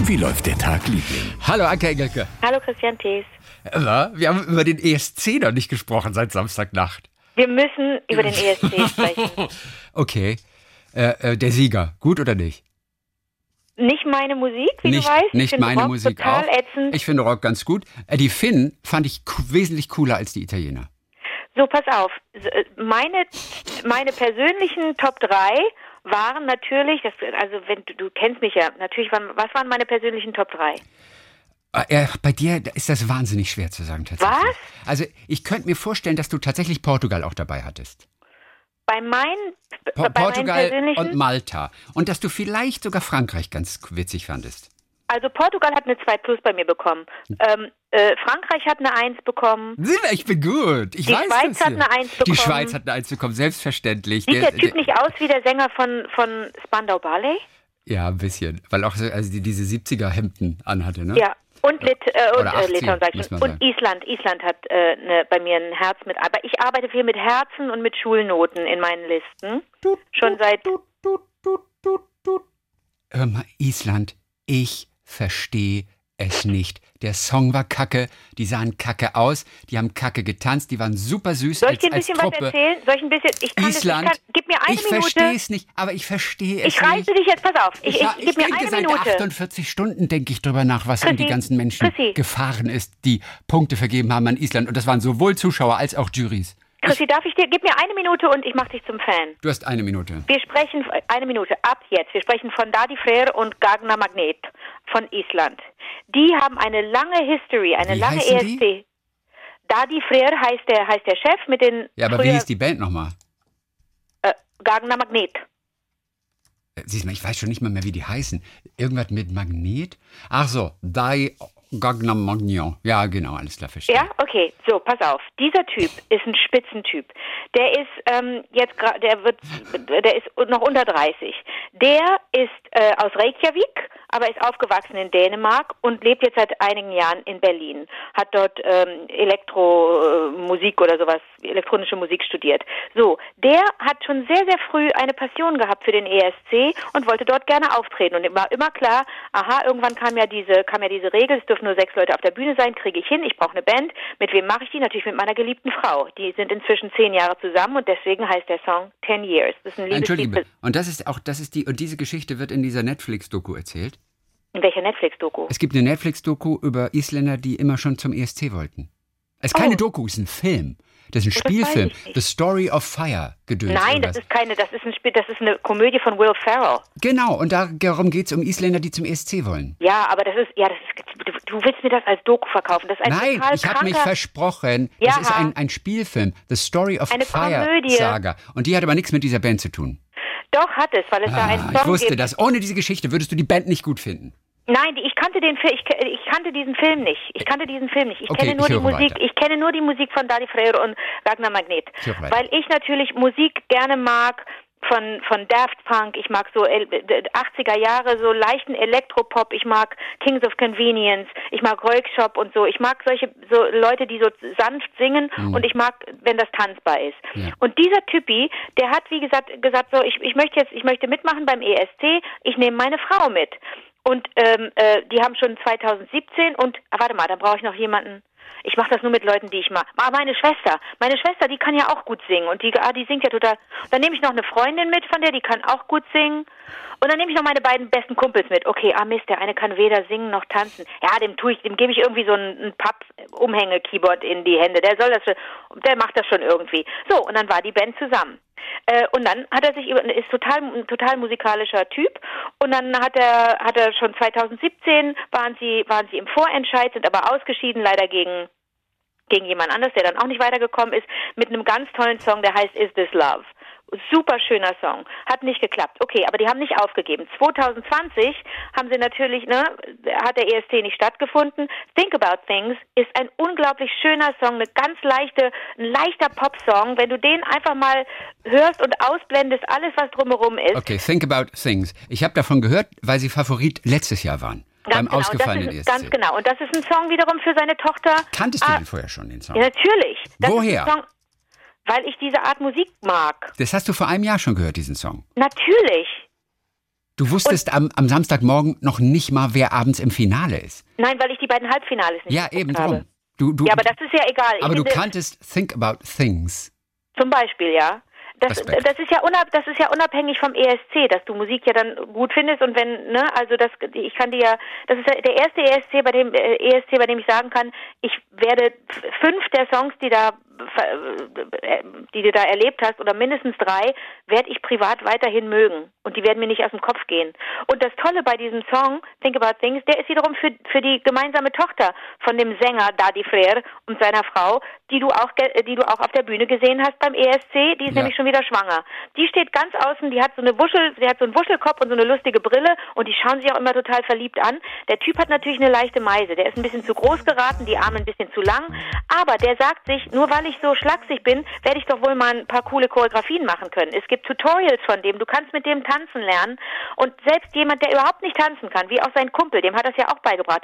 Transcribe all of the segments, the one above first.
Wie läuft der Tag, Liebling? Hallo Anke Engelke. Hallo Christian Thees. Na, wir haben über den ESC noch nicht gesprochen seit Samstagnacht. Wir müssen über den ESC sprechen. Okay. Äh, äh, der Sieger, gut oder nicht? Nicht meine Musik, wie nicht du weißt. Ich nicht finde meine Rock Musik total auch. ätzend. Ich finde Rock ganz gut. Äh, die Finnen fand ich wesentlich cooler als die Italiener. So, pass auf. Äh, Meine, meine persönlichen Top 3 waren natürlich, das, also wenn du, du kennst mich ja, natürlich waren, was waren meine persönlichen Top 3? Äh, äh, bei dir ist das wahnsinnig schwer zu sagen tatsächlich. Was? Also ich könnte mir vorstellen, dass du tatsächlich Portugal auch dabei hattest. Bei meinen, Po bei meinen Portugal persönlichen, und Malta. Und dass du vielleicht sogar Frankreich ganz witzig fandest. Also Portugal hat eine 2 Plus bei mir bekommen. Ähm, äh, Frankreich hat eine 1 bekommen. Ich bin gut. Ich Die weiß Schweiz hat eine Eins Die bekommen. Schweiz hat eine Eins bekommen, selbstverständlich. Sieht der Typ nicht aus wie der Sänger von, von Spandau Ballet? Ja, ein bisschen. Weil auch so, also die, diese 70er-Hemden anhatte, ne? Ja. Und, Lit äh, und Oder äh, 80, Litauen, sag ich muss schon. man Und Island. Island hat äh, ne, bei mir ein Herz mit. Aber ich arbeite viel mit Herzen und mit Schulnoten in meinen Listen. Schon seit. Hör mal, Island, ich verstehe es nicht. Der Song war kacke, die sahen kacke aus, die haben kacke getanzt, die waren super süß Soll ich dir ein bisschen was erzählen? Soll ich ein bisschen. Ich kann Island, Das, ich kann, gib mir eine ich verstehe Minute. es nicht, aber ich verstehe es Ich reiße dich jetzt, pass auf. Ich, ich, Ja, gib mir denke eine seit Minute. 48 Stunden denke ich drüber nach, was um die Chrissy, ganzen Menschen Chrissy. gefahren ist, die Punkte vergeben haben an Island. Und das waren sowohl Zuschauer als auch Juries. Chrissy, darf ich dir. Gib mir eine Minute und ich mach dich zum Fan. Du hast eine Minute. Wir sprechen, eine Minute, ab jetzt. Wir sprechen von Dadi Freyr und Gagna Magnet von Island. Die haben eine lange History, eine Wie lange ESC. die? Dadi Freyr heißt der, heißt der Chef mit den Ja, aber wie hieß die Band nochmal? äh, Gagna Magnet. Äh, Siehst mal, ich weiß schon nicht mal mehr, wie die heißen. Irgendwas mit Magnet? Ach so, Dai Gagnam Magnon. Ja, genau, alles klar, verstehe. Ja, okay. So, pass auf. Dieser Typ ist ein Spitzentyp. Der ist ähm, jetzt gerade, der wird, der ist noch unter 30. Der ist äh, aus Reykjavik, aber ist aufgewachsen in Dänemark und lebt jetzt seit einigen Jahren in Berlin. Hat dort ähm, Elektromusik oder sowas, elektronische Musik studiert. So, der hat schon sehr, sehr früh eine Passion gehabt für den ESC und wollte dort gerne auftreten. Und ihm war immer klar, aha, irgendwann kam ja diese, kam ja diese Regel, es dürfen nur sechs Leute auf der Bühne sein, kriege ich hin, ich brauche eine Band. Mit wem mache ich die? Natürlich mit meiner geliebten Frau. Die sind inzwischen zehn Jahre zusammen und deswegen heißt der Song Ten Years. Das ist ein bitte. Und das ist auch, das ist die, und diese Geschichte wird in dieser Netflix-Doku erzählt. In welcher Netflix-Doku? Es gibt eine Netflix-Doku über Isländer, die immer schon zum ESC wollten. Es ist Oh. keine Doku, es ist ein Film. Das ist ein Oh, Spielfilm. The Story of Fire gedöns. Nein, das ist keine, das ist ein Spiel, das ist eine Komödie von Will Ferrell. Genau, und da- darum geht es um Isländer, die zum ESC wollen. Ja, aber das ist, ja, das ist, du, du willst mir das als Doku verkaufen. Das ist ein Nein, total ich habe mich versprochen. Ja. Das ist ein, ein Spielfilm. The Story of Eine Fire Komödie. Saga. Und die hat aber nichts mit dieser Band zu tun. Doch hat es, weil es da einen Ah, Song ich wusste gibt. das. Ohne diese Geschichte würdest du die Band nicht gut finden. Nein, ich kannte den Film, ich, ich kannte diesen Film nicht. Ich kannte diesen Film nicht. Ich Okay, kenne nur ich die musik, weiter. ich kenne nur die Musik von Dadi Freyr und Ragnar Magnet. Ich. Weil ich natürlich Musik gerne mag von von Daft Punk, ich mag so El- 80er Jahre so leichten Elektropop, ich mag Kings of Convenience, ich mag Roykshop und so. Ich mag solche so Leute, die so sanft singen und ich mag, wenn das tanzbar ist. Mhm. Ja. Und dieser Typi, der hat wie gesagt gesagt so, ich, ich möchte jetzt, ich möchte mitmachen beim ESC, ich nehme meine Frau mit. Und ähm, äh, die haben schon 2017 und ah, warte mal, dann brauche ich noch jemanden. Ich mache das nur mit Leuten, die ich mag. Ah, meine Schwester. Meine Schwester, die kann ja auch gut singen und die, ah, die singt ja total. Dann nehme ich noch eine Freundin mit von der, die kann auch gut singen. Und dann nehme ich noch meine beiden besten Kumpels mit. Okay, ah Mist, der eine kann weder singen noch tanzen. Ja, dem tue ich, dem gebe ich irgendwie so ein, ein Papp-Umhänge-Keyboard in die Hände. Der soll das schon, der macht das schon irgendwie. So, und dann war die Band zusammen. Äh, und dann hat er sich ist total, ein total musikalischer Typ. Und dann hat er, hat er schon 2017 waren sie, waren sie im Vorentscheid, sind aber ausgeschieden, leider gegen, gegen jemand anders, der dann auch nicht weitergekommen ist, mit einem ganz tollen Song, der heißt Is This Love. Super schöner Song. Hat nicht geklappt. Okay, aber die haben nicht aufgegeben. 2020 haben sie natürlich, ne, hat der ESC nicht stattgefunden. Think About Things ist ein unglaublich schöner Song, eine ganz leichte, ein leichter Popsong. Wenn du den einfach mal hörst und ausblendest, alles was drumherum ist. Okay, Think About Things. Ich habe davon gehört, weil sie Favorit letztes Jahr waren. Beim Ganz genau, und das ausgefallenen ist, ESC. ganz genau. Und das ist ein Song wiederum für seine Tochter. Kanntest du Ah, den vorher schon, den Song? Ja, natürlich. Das Woher? Weil ich diese Art Musik mag. Das hast du vor einem Jahr schon gehört, diesen Song. Natürlich. Du wusstest am, am Samstagmorgen noch nicht mal, wer abends im Finale ist. Nein, weil ich die beiden Halbfinales nicht Ja, eben drum. Du, du, Ja, aber das ist ja egal. Ich aber du finde- kanntest Think About Things. Zum Beispiel, ja. Das, das ist ja unab, das ist ja unabhängig vom ESC, dass du Musik ja dann gut findest und wenn ne also das ich kann dir ja das ist der erste ESC bei dem äh, ESC bei dem ich sagen kann ich werde fünf der Songs die da die du da erlebt hast oder mindestens drei werde ich privat weiterhin mögen und die werden mir nicht aus dem Kopf gehen und das Tolle bei diesem Song Think About Things der ist wiederum für für die gemeinsame Tochter von dem Sänger Daddy Frere und seiner Frau die du auch die du auch auf der Bühne gesehen hast beim ESC die ist Ja. nämlich schon wieder schwanger. Die steht ganz außen, die hat so eine Wuschel, sie hat so einen Wuschelkopf und so eine lustige Brille und die schauen sich auch immer total verliebt an. Der Typ hat natürlich eine leichte Meise, der ist ein bisschen zu groß geraten, die Arme ein bisschen zu lang, aber der sagt sich, nur weil ich so schlaksig bin, werde ich doch wohl mal ein paar coole Choreografien machen können. Es gibt Tutorials von dem, du kannst mit dem tanzen lernen und selbst jemand, der überhaupt nicht tanzen kann, wie auch sein Kumpel, dem hat das ja auch beigebracht.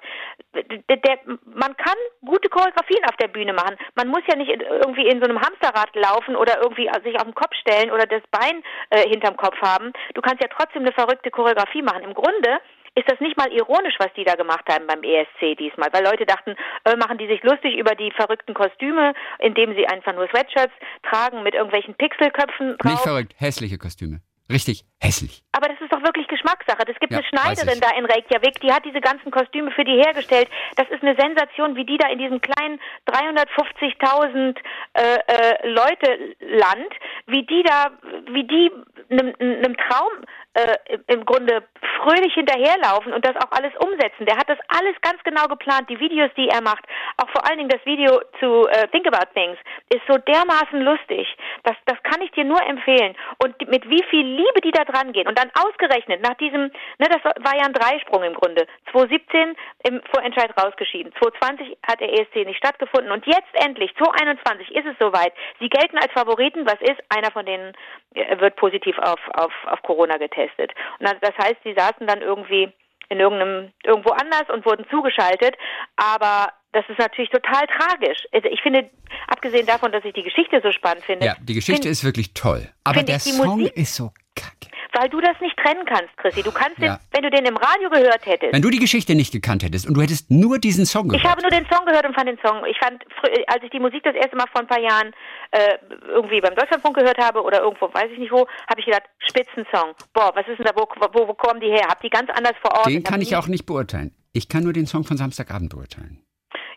Der, der, man kann gute Choreografien auf der Bühne machen. Man muss ja nicht irgendwie in so einem Hamsterrad laufen oder irgendwie sich auf den Kopf stellen oder das Bein äh, hinterm Kopf haben. Du kannst ja trotzdem eine verrückte Choreografie machen. Im Grunde ist das nicht mal ironisch, was die da gemacht haben beim ESC diesmal, weil Leute dachten, äh, machen die sich lustig über die verrückten Kostüme, indem sie einfach nur Sweatshirts tragen mit irgendwelchen Pixelköpfen drauf. Nicht verrückt, hässliche Kostüme. Richtig hässlich. Aber das ist doch wirklich Geschmackssache. Es gibt Ja, eine Schneiderin da in Reykjavik, die hat diese ganzen Kostüme für die hergestellt. Das ist eine Sensation, wie die da in diesem kleinen 350.000 äh, äh, Leute Land, wie die da, wie die einem, einem Traum äh, im Grunde fröhlich hinterherlaufen und das auch alles umsetzen. Der hat das alles ganz genau geplant. Die Videos, die er macht, auch vor allen Dingen das Video zu äh, Think About Things, ist so dermaßen lustig. Das, das kann ich dir nur empfehlen. Und mit wie viel Liebe die da dran gehen. Und dann ausgerechnet nach diesem, ne, das war ja ein Dreisprung im Grunde. 2017 im Vorentscheid rausgeschieden. 2020 hat der ESC nicht stattgefunden. Und jetzt endlich, 2021 ist es soweit. Sie gelten als Favoriten. Was ist? Einer von denen äh, wird positiv auf, auf, auf Corona getestet. Und das heißt, sie saßen dann irgendwie in irgendeinem irgendwo anders und wurden zugeschaltet, aber das ist natürlich total tragisch. Also ich finde, abgesehen davon, dass ich die Geschichte so spannend finde, Ja, die Geschichte find, ist wirklich toll. Aber der Song Musik- ist so kacke. Weil du das nicht trennen kannst, Chrissy. Du kannst Ja. den, wenn du den im Radio gehört hättest. Wenn du die Geschichte nicht gekannt hättest und du hättest nur diesen Song gehört. Ich habe nur den Song gehört und fand den Song. Ich fand, als ich die Musik das erste Mal vor ein paar Jahren äh, irgendwie beim Deutschlandfunk gehört habe oder irgendwo, weiß ich nicht wo, habe ich gedacht, Spitzensong. Boah, was ist denn da, wo, wo, wo kommen die her? Hab die ganz anders verortet. den kann ich auch nicht beurteilen. Ich kann nur den Song von Samstagabend beurteilen.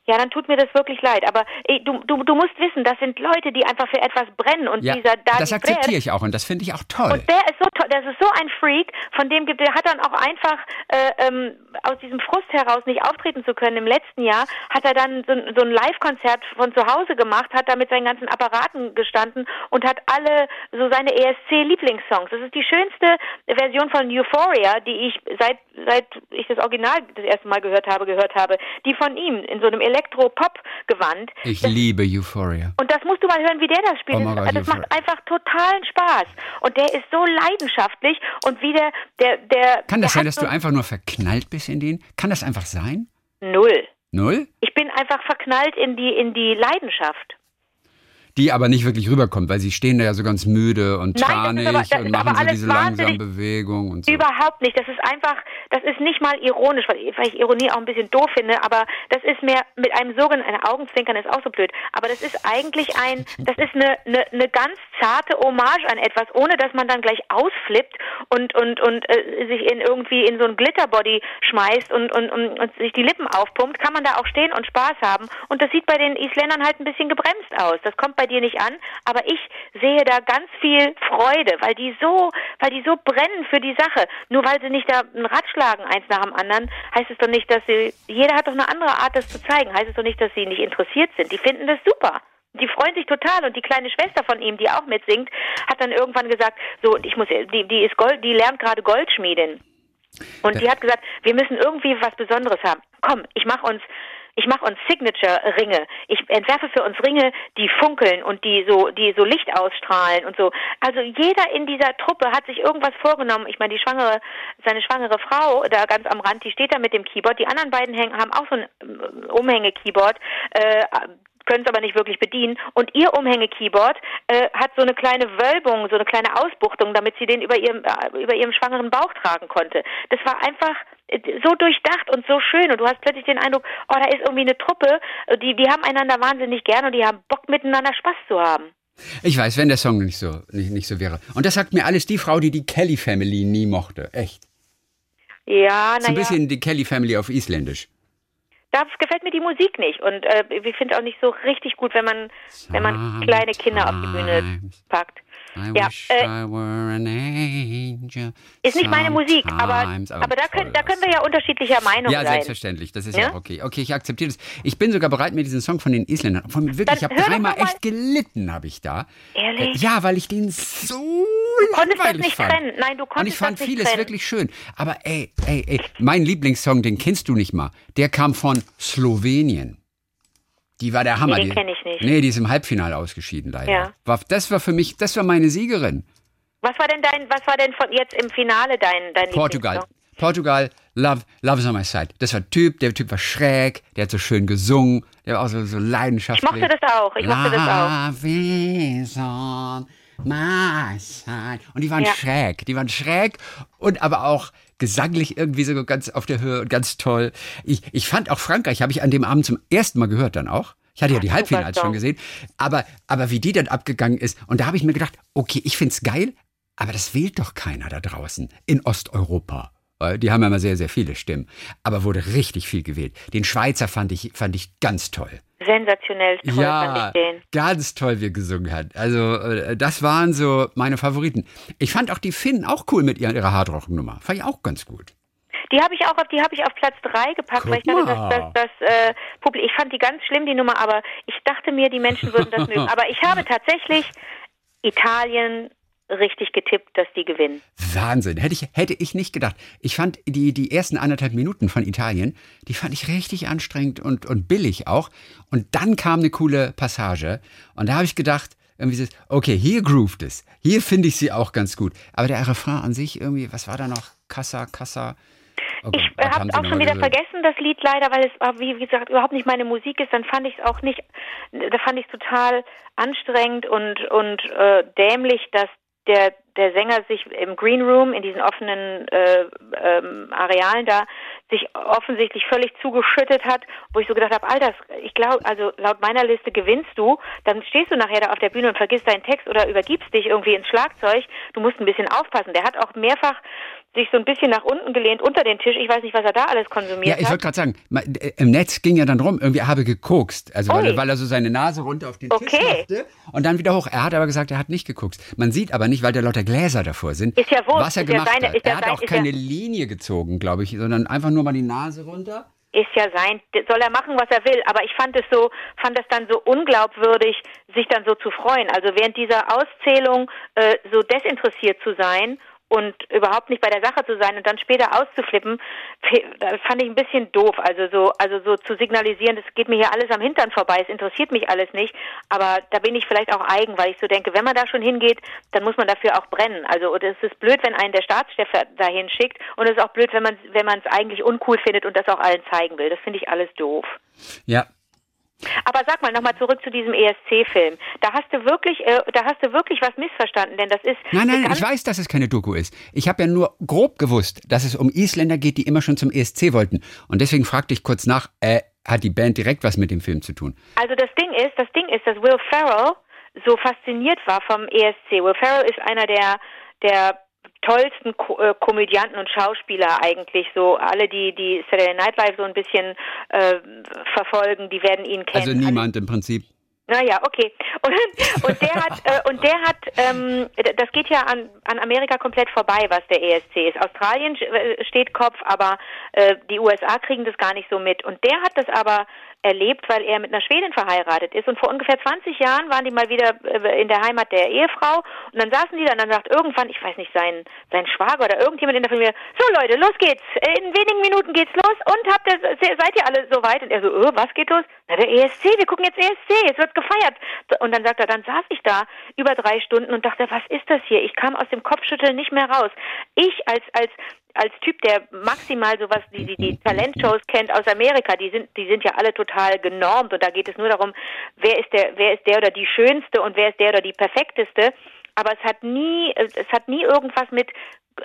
Ja, dann tut mir das wirklich leid. Aber ey, du, du, du musst wissen, das sind Leute, die einfach für etwas brennen. Und Ja, dieser Dadi das akzeptiere ich auch und das finde ich auch toll. Und der ist so toll, das ist so ein Freak, von dem gibt, der hat dann auch einfach äh, ähm, aus diesem Frust heraus nicht auftreten zu können. Im letzten Jahr hat er dann so, ein- so ein Live-Konzert von zu Hause gemacht, hat da mit seinen ganzen Apparaten gestanden und hat alle so seine ESC-Lieblingssongs. Das ist die schönste Version von Euphoria, die ich seit seit ich das Original das erste Mal gehört habe, gehört habe. Die von ihm in so einem Elektro-Pop-Gewand. Ich Das- liebe Euphoria. und das musst du mal hören, wie der das spielt. Oh das Gott, das macht einfach totalen Spaß. Und der ist so leidenschaftlich und wie der, der, der. Kann das der sein, dass du einfach nur verknallt bist in den? Kann das einfach sein? Null. Null? Ich bin einfach verknallt in die, in die Leidenschaft. Die aber nicht wirklich rüberkommt, weil sie stehen da ja so ganz müde und Nein, tranig aber- und machen so alles diese langsamen Bewegungen und so. Überhaupt nicht. Das ist einfach, das ist nicht mal ironisch, weil, weil ich Ironie auch ein bisschen doof finde, aber das ist mehr mit einem sogenannten Augenzwinkern ist auch so blöd. Aber das ist eigentlich ein, das ist eine, eine, eine ganz zarte Hommage an etwas, ohne dass man dann gleich ausflippt und und und äh, sich in irgendwie in so ein Glitterbody schmeißt und, und und und sich die Lippen aufpumpt, kann man da auch stehen und Spaß haben. Und das sieht bei den Isländern halt ein bisschen gebremst aus. Das kommt bei dir nicht an, aber ich sehe da ganz viel Freude, weil die so, weil die so brennen für die Sache. Nur weil sie nicht da ein Rad schlagen, eins nach dem anderen, heißt es doch nicht, dass sie, jeder hat doch eine andere Art, das zu zeigen. Heißt es doch nicht, dass sie nicht interessiert sind. Die finden das super. Die freuen sich total und die kleine Schwester von ihm, die auch mitsingt, hat dann irgendwann gesagt, so, ich muss, die, die ist Gold, die lernt gerade Goldschmiedin. Und die hat gesagt, wir müssen irgendwie was Besonderes haben. Komm, ich mach uns, ich mache uns Signature-Ringe. Ich entwerfe für uns Ringe, die funkeln und die so, die so Licht ausstrahlen und so. Also jeder in dieser Truppe hat sich irgendwas vorgenommen. Ich meine, die schwangere, seine schwangere Frau da ganz am Rand, die steht da mit dem Keyboard. Die anderen beiden hängen, haben auch so ein ähm, Umhänge-Keyboard. Äh, können es aber nicht wirklich bedienen. Und ihr Umhänge-Keyboard äh, hat so eine kleine Wölbung, so eine kleine Ausbuchtung, damit sie den über ihrem, äh, über ihrem schwangeren Bauch tragen konnte. Das war einfach so durchdacht und so schön und du hast plötzlich den Eindruck, oh, da ist irgendwie eine Truppe, äh, die, die haben einander wahnsinnig gern und die haben Bock miteinander Spaß zu haben. Ich weiß, wenn der Song nicht so, nicht, nicht so wäre. Und das sagt mir alles die Frau, die die Kelly Family nie mochte. Echt. Ja, naja. So ein bisschen die Kelly Family auf Isländisch. Da gefällt mir die Musik nicht und äh, ich finde auch nicht so richtig gut, wenn man, wenn man kleine Kinder auf die Bühne packt. I Ja, wish äh, I were an angel. Ist nicht meine Musik, aber, sometimes. aber da, können, da können wir ja unterschiedlicher Meinung Ja, sein. selbstverständlich. Das ist ja, Ja? auch okay. Okay, ich akzeptiere das. Ich bin sogar bereit, mir diesen Song von den Isländern. Von mir wirklich, ich Dann habe hör doch dreimal echt gelitten, habe ich da. Ehrlich? Äh, Ja, weil ich den so Du konntest das nicht fand. trennen. Nein, du Und konntest ich fand das nicht vieles trennen. wirklich schön. Aber ey, ey, ey, mein Lieblingssong, den kennst du nicht mal. Der kam von Slowenien. Die war der Hammer. Nee, Die- kenn ich nicht. Nee, die ist im Halbfinale ausgeschieden leider. Ja. War, das war für mich, das war meine Siegerin. Was war denn dein, was war denn von jetzt im Finale dein, dein Portugal. Portugal, Love, Love is on my side. Das war Typ, der Typ war schräg, der hat so schön gesungen, der war auch so, so leidenschaftlich. Ich mochte das auch, ich mochte das auch. Love is on my side. Und die waren Ja. schräg, die waren schräg und aber auch gesanglich irgendwie so ganz auf der Höhe und ganz toll. Ich, ich fand auch Frankreich, habe ich an dem Abend zum ersten Mal gehört dann auch. Ich hatte ja die Halbfinals schon gesehen. Aber, aber wie die dann abgegangen ist, und da habe ich mir gedacht, okay, ich find's geil, aber das wählt doch keiner da draußen in Osteuropa. Die haben ja immer sehr, sehr viele Stimmen. Aber wurde richtig viel gewählt. Den Schweizer fand ich, fand ich ganz toll. Sensationell toll fand ja, ich den. ganz toll, wie er gesungen hat. Also, äh, das waren so meine Favoriten. Ich fand auch die Finnen auch cool mit ihrer, ihrer Hardrock-Nummer. Fand ich auch ganz gut. Die habe ich auch auf, die habe ich auf Platz drei gepackt, Guck weil ich dachte, dass das, das äh, Publikum, ich fand die ganz schlimm, die Nummer, aber ich dachte mir, die Menschen würden das mögen. Aber ich habe tatsächlich Italien richtig getippt, dass die gewinnen. Wahnsinn. Hätte ich, hätte ich nicht gedacht. Ich fand die, die ersten anderthalb Minuten von Italien, die fand ich richtig anstrengend und, und billig auch. Und dann kam eine coole Passage. Und da habe ich gedacht, irgendwie so, okay, hier groovt es. Hier finde ich sie auch ganz gut. Aber der Refrain an sich irgendwie, was war da noch? Kassa, Kassa. Oh Gott, Ich habe auch schon wieder gesagt? vergessen, das Lied leider, weil es, äh, wie gesagt, überhaupt nicht meine Musik ist. Dann fand ich es auch nicht, da fand ich es total anstrengend und, und äh, dämlich, dass der, der Sänger sich im Green Room, in diesen offenen äh, ähm, Arealen da, sich offensichtlich völlig zugeschüttet hat, wo ich so gedacht habe, Alter, ich glaube, also laut meiner Liste gewinnst du, dann stehst du nachher da auf der Bühne und vergisst deinen Text oder übergibst dich irgendwie ins Schlagzeug. Du musst ein bisschen aufpassen. Der hat auch mehrfach sich so ein bisschen nach unten gelehnt unter den Tisch. Ich weiß nicht, was er da alles konsumiert Ja, ich hat. wollte gerade sagen, äh, im Netz ging ja dann rum, irgendwie er habe gekokst. Also weil, er- weil er so seine Nase runter auf den Tisch Okay. machte und dann wieder hoch. Er hat aber gesagt, er hat nicht gekokst. Man sieht aber nicht, weil da lauter Gläser davor sind, Ist ja wurscht, was er ist ja gemacht seine- hat. ist ja er hat sein- auch ist ja- keine Linie gezogen, glaube ich, sondern einfach nur mal die Nase runter. ist ja sein, soll er machen, was er will. Aber ich fand es so, fand es dann so unglaubwürdig, sich dann so zu freuen. Also während dieser Auszählung äh, so desinteressiert zu sein und überhaupt nicht bei der Sache zu sein und dann später auszuflippen, das fand ich ein bisschen doof. Also so, also so zu signalisieren, das geht mir hier alles am Hintern vorbei, es interessiert mich alles nicht. Aber da bin ich vielleicht auch eigen, weil ich so denke, wenn man da schon hingeht, dann muss man dafür auch brennen. Also und es ist blöd, wenn einen der Staatschef dahin schickt und es ist auch blöd, wenn man wenn man es eigentlich uncool findet und das auch allen zeigen will. Das finde ich alles doof. Ja, Aber sag mal nochmal zurück zu diesem ESC-Film. Da hast du wirklich, äh, da hast du wirklich was missverstanden, denn das ist Nein, nein, ich weiß, dass es keine Doku ist. Ich habe ja nur grob gewusst, dass es um Isländer geht, die immer schon zum ESC wollten. Und deswegen fragte ich kurz nach, äh, hat die Band direkt was mit dem Film zu tun? Also das Ding ist, das Ding ist, dass Will Ferrell so fasziniert war vom ESC. Will Ferrell ist einer der der tollsten Ko äh, Komödianten und Schauspieler eigentlich so alle die die Saturday Night Live so ein bisschen äh, verfolgen, die werden ihn kennen. Also niemand im Prinzip. Naja, okay. Und, und der hat, äh, und der hat, ähm, das geht ja an, an Amerika komplett vorbei, was der ESC ist. Australien äh, steht Kopf, aber äh, die USA kriegen das gar nicht so mit. Und der hat das aber erlebt, weil er mit einer Schwedin verheiratet ist. Und vor ungefähr 20 Jahren waren die mal wieder äh, in der Heimat der Ehefrau. Und dann saßen die da und dann sagt irgendwann, ich weiß nicht, sein, sein Schwager oder irgendjemand in der Familie, so Leute, los geht's. In wenigen Minuten geht's los und habt ihr, seid ihr alle soweit? Und er so, äh, was geht los? Na, der ESC, wir gucken jetzt ESC, jetzt wird gefeiert. Und dann sagt er, dann saß ich da über drei Stunden und dachte, was ist das hier? Ich kam aus dem Kopfschütteln nicht mehr raus. Ich als, als, als Typ, der maximal sowas, die, die, die Talentshows kennt aus Amerika, die sind, die sind ja alle total total genormt und da geht es nur darum, wer ist der, wer ist der oder die Schönste und wer ist der oder die Perfekteste. Aber es hat nie, es hat nie irgendwas mit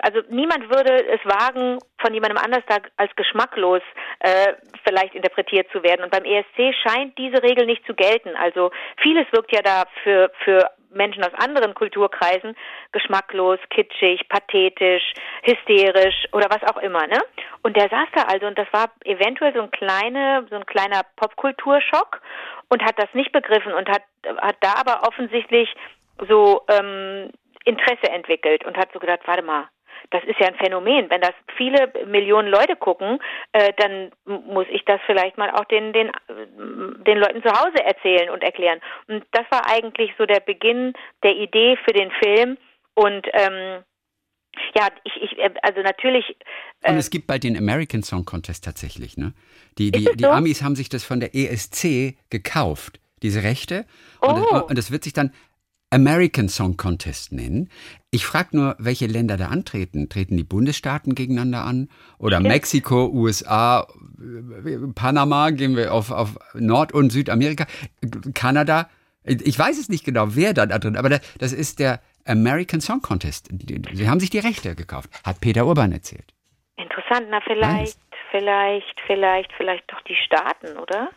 also niemand würde es wagen, von jemandem anders da als geschmacklos äh, vielleicht interpretiert zu werden. Und beim ESC scheint diese Regel nicht zu gelten. Also vieles wirkt ja da für, für Menschen aus anderen Kulturkreisen geschmacklos, kitschig, pathetisch, hysterisch oder was auch immer, ne? Und der saß da also und das war eventuell so ein kleine, so ein kleiner Popkulturschock und hat das nicht begriffen und hat, hat da aber offensichtlich so ähm, Interesse entwickelt und hat so gedacht, warte mal, das ist ja ein Phänomen. Wenn das viele Millionen Leute gucken, äh, dann muss ich das vielleicht mal auch den, den, den Leuten zu Hause erzählen und erklären. Und das war eigentlich so der Beginn der Idee für den Film. Und ähm, ja, ich, ich, äh, also natürlich. Äh, und es gibt bald den American Song Contest tatsächlich, ne? Die, die, die so? Amis haben sich das von der ESC gekauft, diese Rechte. Und, oh. das, und das wird sich dann American Song Contest nennen. Ich frage nur, welche Länder da antreten. Treten die Bundesstaaten gegeneinander an? Oder ja. Mexiko, USA, Panama, gehen wir auf, auf Nord- und Südamerika, Kanada? Ich weiß es nicht genau, wer da drin, aber das ist der American Song Contest. Sie haben sich die Rechte gekauft, hat Peter Urban erzählt. Interessant, na vielleicht, vielleicht, vielleicht, vielleicht doch die Staaten, oder?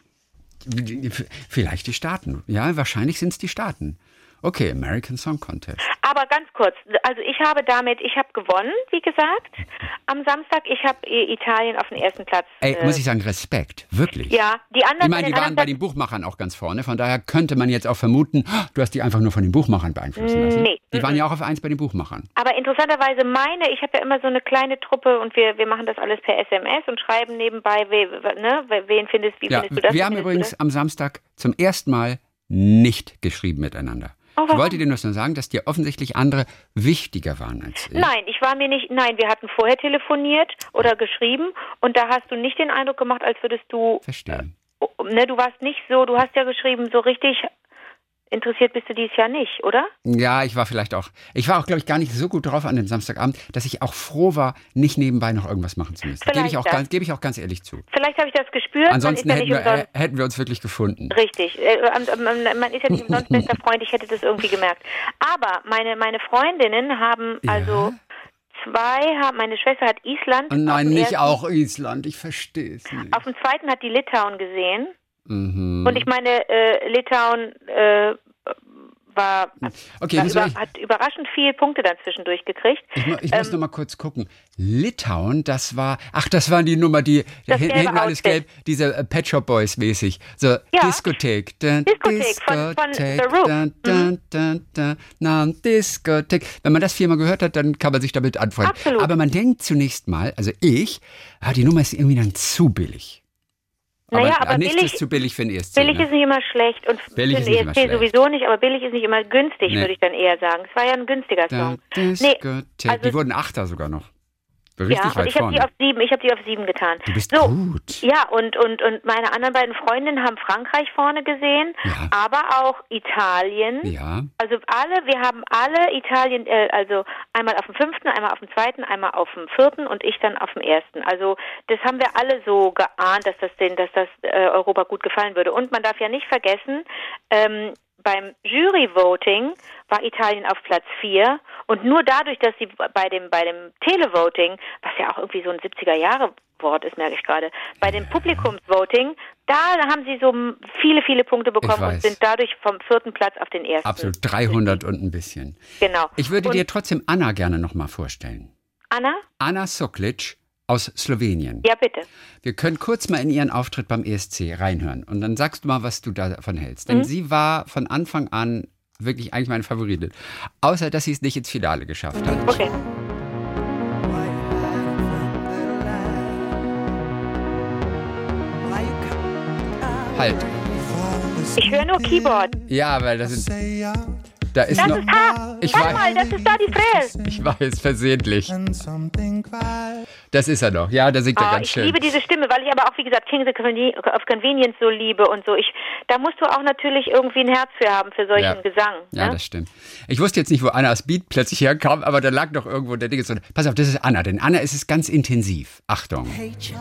Vielleicht die Staaten. Ja, wahrscheinlich sind es die Staaten. Okay, American Song Contest. Aber ganz kurz, also ich habe damit, ich habe gewonnen, wie gesagt, am Samstag. Ich habe Italien auf den ersten Platz. Ey, äh, muss ich sagen, Respekt, wirklich. Ja, die anderen. Ich meine, die waren bei den Buchmachern auch ganz vorne, von daher könnte man jetzt auch vermuten, du hast die einfach nur von den Buchmachern beeinflussen lassen. Nee. Die waren ja auch auf eins bei den Buchmachern. Aber interessanterweise meine, ich habe ja immer so eine kleine Truppe und wir, wir machen das alles per SMS und schreiben nebenbei, we, ne, wen findest, wie ja, findest du das? Wir haben übrigens am Samstag zum ersten Mal nicht geschrieben miteinander. Oh, ich wollte dir nur sagen, dass dir offensichtlich andere wichtiger waren als ich. Nein, ich war mir nicht, nein, wir hatten vorher telefoniert oder geschrieben und da hast du nicht den Eindruck gemacht, als würdest du. Verstehen. Äh, ne, du warst nicht so, du hast ja geschrieben, so richtig interessiert bist du dieses Jahr nicht, oder? Ja, ich war vielleicht auch. Ich war auch, glaube ich, gar nicht so gut drauf an dem Samstagabend, dass ich auch froh war, nicht nebenbei noch irgendwas machen zu müssen. Gebe ich, auch ganz, gebe ich auch ganz ehrlich zu. Vielleicht habe ich das gespürt. Ansonsten hätten wir, äh, hätten wir uns wirklich gefunden. Richtig. Äh, man ist ja nicht umsonst bester Freund, ich hätte das irgendwie gemerkt. Aber meine, meine Freundinnen haben ja. also zwei haben, meine Schwester hat Island. Oh nein, nicht ersten, auch Island, ich verstehe es nicht. Auf dem zweiten hat die Litauen gesehen. Mhm. Und ich meine, äh, Litauen äh, war, okay, war über, hat überraschend viele Punkte dann zwischendurch gekriegt. Ich, ich ähm, muss noch mal kurz gucken. Litauen, das war, ach, das war die Nummer, die hinten, hinten alles gelb, diese äh, Pet Shop Boys mäßig. So, ja. Diskothek. Dun, Diskothek, Diskothek von, von The Roop. Dun, dun, dun, dun, dun, Diskothek. Wenn man das viermal gehört hat, dann kann man sich damit anfreunden. Absolut. Aber man denkt zunächst mal, also ich, ah, die Nummer ist irgendwie dann zu billig. Naja, aber, aber nichts billig, ist zu billig für ein ESC. Billig ne? ist nicht immer schlecht und billig für ein ESC sowieso nicht, aber billig ist nicht immer günstig, nee. würde ich dann eher sagen. Es war ja ein günstiger Song. Nee, also, die wurden Achter sogar noch. Richtig ja, weit ich habe die auf sieben, ich habe die auf sieben getan. Du bist so, gut. Ja, und, und, und meine anderen beiden Freundinnen haben Frankreich vorne gesehen, ja. aber auch Italien. Ja. Also alle, wir haben alle Italien, äh, also einmal auf dem fünften, einmal auf dem zweiten, einmal auf dem vierten und ich dann auf dem ersten. Also das haben wir alle so geahnt, dass das den, dass das äh, Europa gut gefallen würde. Und man darf ja nicht vergessen, ähm, beim Jury-Voting war Italien auf Platz 4 und nur dadurch, dass sie bei dem, bei dem Televoting, was ja auch irgendwie so ein 70er-Jahre-Wort ist, merke ich gerade, bei dem Publikumsvoting, da haben sie so viele, viele Punkte bekommen und sind dadurch vom vierten Platz auf den ersten. Absolut, 300 und ein bisschen. Genau. Ich würde und dir trotzdem Anna gerne nochmal vorstellen. Anna? Anna Soklic aus Slowenien. Ja, bitte. Wir können kurz mal in Ihren Auftritt beim ESC reinhören und dann sagst du mal, was du davon hältst. Denn mhm. sie war von Anfang an wirklich eigentlich meine Favoritin. Außer, dass sie es nicht ins Finale geschafft hat. Okay. Halt. Ich höre nur Keyboard. Ja, weil das sind. Da ist das noch, ist ha ich Warte weiß, mal, das ist da die Fräs. Ich weiß, versehentlich. Das ist er noch. Ja, da singt oh, er ganz ich schön. Ich liebe diese Stimme, weil ich aber auch, wie gesagt, Kings of Convenience so liebe und so. Ich, da musst du auch natürlich irgendwie ein Herz für haben, für solchen ja. Gesang. Ja, ne? das stimmt. Ich wusste jetzt nicht, wo Annas Beat plötzlich herkam, aber da lag doch irgendwo der Ding. So, pass auf, das ist Anna, denn Anna ist es ganz intensiv. Achtung. Hey, child.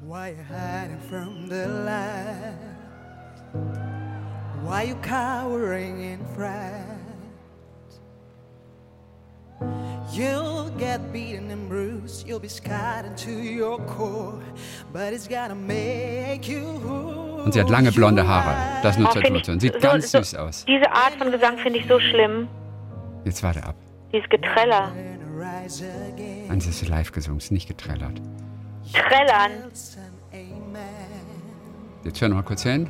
Why you hiding from the light? Why you cowering in fright? You'll get beaten and bruised, you'll be scarred into your core, but it's gonna make you Und sie hat lange blonde Haare. Das nur zur Information. Sieht so- ganz so- süß aus. Diese Art von Gesang finde ich so schlimm. Jetzt warte ab. Dieses Getreller. again. Eins ist live gesungen, ist nicht getrellert. Trellern. Jetzt hör noch mal kurz hin.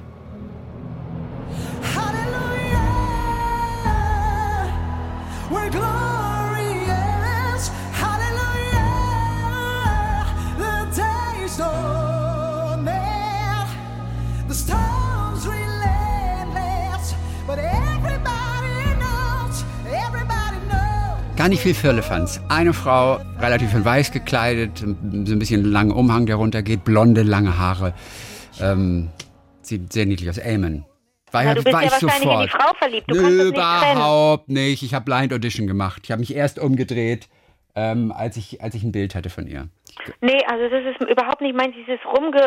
Gar nicht viel Firlefanz. Eine Frau, relativ in weiß gekleidet, so ein bisschen langen Umhang, der runtergeht, blonde, lange Haare. Ähm, sieht sehr niedlich aus. Amen. War, Na, du bist war ja ich wahrscheinlich sofort. in die Frau verliebt. Du kannst es nicht. Überhaupt nicht. Ich habe Blind Audition gemacht. Ich habe mich erst umgedreht, ähm, als, ich, als ich ein Bild hatte von ihr. Nee, also das ist überhaupt nicht meins, dieses Rumge...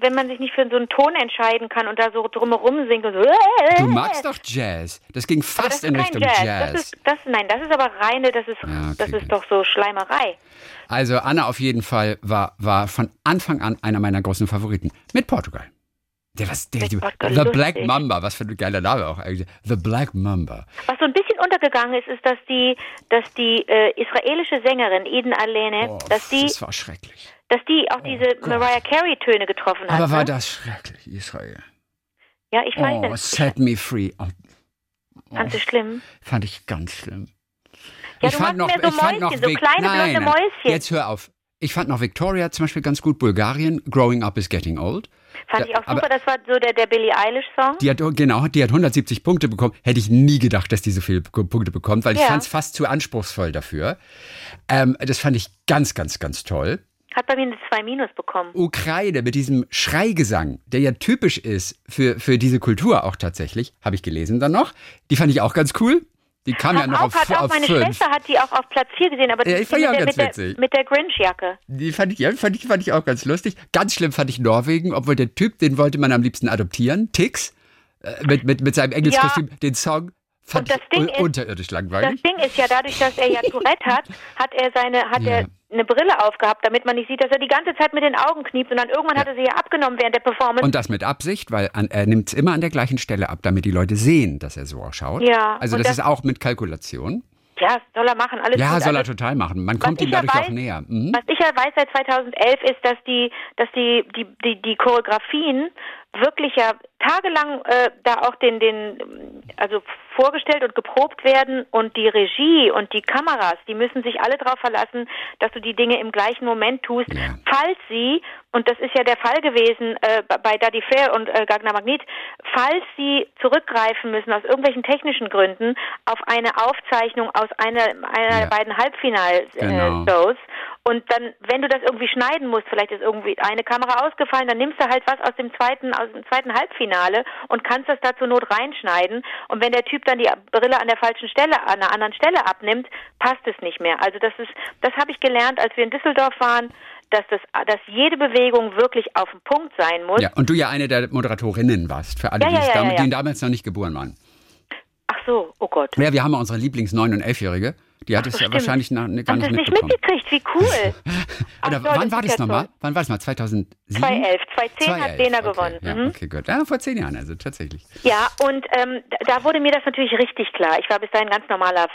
Wenn man sich nicht für so einen Ton entscheiden kann und da so drumherum singt und so... Du magst doch Jazz. Das ging das fast ist in Richtung Jazz. Jazz. Das ist, das, nein, das ist aber reine, das ist, Ja, okay, das ist doch so Schleimerei. Also Anna auf jeden Fall war, war von Anfang an einer meiner großen Favoriten. Mit Portugal. Der, was, der, die, Portugal, The Black lustig. Mamba, was für ein geiler Name auch eigentlich. The Black Mamba. Was so ein bisschen untergegangen ist, ist, dass die, dass die äh, israelische Sängerin Eden Alene, Oh, dass die, das war schrecklich. dass die auch diese Mariah Carey Töne getroffen hat. Aber war ne? das schrecklich, Israel. Ja, ich weiß Oh, set me free. Oh, Fandst du schlimm? fand ich ganz schlimm. Ja, ich du fand noch, mehr so ich fand noch Mäuschen, so kleine nein, blonde Mäuschen. Jetzt hör auf. Ich fand noch Victoria zum Beispiel ganz gut. Bulgarien, Growing Up is Getting Old. Fand Da- ich auch super, das war so der, der Billie Eilish-Song. Die hat, genau, die hat 170 Punkte bekommen. Hätte ich nie gedacht, dass die so viele Punkte bekommt, weil ich Ja. fand es fast zu anspruchsvoll dafür. Ähm, das fand ich ganz, ganz, ganz toll. Hat bei mir eine 2 Minus bekommen. Ukraine mit diesem Schreigesang, der ja typisch ist für, für diese Kultur auch tatsächlich, habe ich gelesen dann noch. Die fand ich auch ganz cool. Die kam ja noch auch, auf, hat auch auf meine fünf. Schwester hat die auch auf Platz 4 gesehen, aber Ja, die ich fand mit, die auch der, ganz mit, der, witzig. mit der Grinch-Jacke. Die fand ich, ja, fand, ich, fand ich auch ganz lustig. Ganz schlimm fand ich Norwegen, obwohl der Typ, den wollte man am liebsten adoptieren. Tix, äh, mit, mit, mit seinem Engelskostüm, den Song fand Und das Ding ist- unterirdisch Das langweilig. Ding ist ja dadurch, dass er ja Tourette hat, hat er seine, hat Ja. er eine Brille aufgehabt, damit man nicht sieht, dass er die ganze Zeit mit den Augen kniept und dann irgendwann hat er sie ja abgenommen während der Performance. Und das mit Absicht, weil an, er nimmt es immer an der gleichen Stelle ab, damit die Leute sehen, dass er so ausschaut. Ja, Also das, das- ist auch mit Kalkulation. ja, soll er machen, alles Ja, gut. soll er Also, total machen. Man was kommt ihm ja dadurch auch weiß- näher. Mhm. Was ich ja weiß seit 2011 ist, dass die, dass die, die, die, die Choreografien wirklich ja tagelang äh, da auch den, den, also vorgestellt und geprobt werden und die Regie und die Kameras, die müssen sich alle darauf verlassen, dass du die Dinge im gleichen Moment tust, Ja. falls sie, und das ist ja der Fall gewesen äh, bei Daddy Fair und äh, Gagner Magnet, falls sie zurückgreifen müssen aus irgendwelchen technischen Gründen auf eine Aufzeichnung aus einer, einer Ja. der beiden Halbfinal-Shows, Genau. Und dann, wenn du das irgendwie schneiden musst, vielleicht ist irgendwie eine Kamera ausgefallen, dann nimmst du halt was aus dem zweiten, aus dem zweiten Halbfinale und kannst das da zur Not reinschneiden. Und wenn der Typ dann die Brille an der falschen Stelle, an einer anderen Stelle abnimmt, passt es nicht mehr. Also das ist, das habe ich gelernt, als wir in Düsseldorf waren, dass das, dass jede Bewegung wirklich auf den Punkt sein muss. Ja, und du ja eine der Moderatorinnen warst, für alle, Ja, die, ja, ja, dam ja, ja. die damals noch nicht geboren waren. Ach so, oh Gott. Ja, wir haben ja unsere Lieblings-9- und 11-Jährige. Die hat es ja wahrscheinlich noch, gar Haben nicht es nicht mitbekommen. mitgekriegt? Wie cool. Ach Oder so, wann war das nochmal? Wann war das mal? 2007? 2011. 2010 hat 2011, Lena okay. gewonnen. Ja, Mhm. okay, gut. Ja, vor zehn Jahren, also tatsächlich. Ja, und ähm, da- wurde mir das natürlich richtig klar. Ich war bis dahin ganz normaler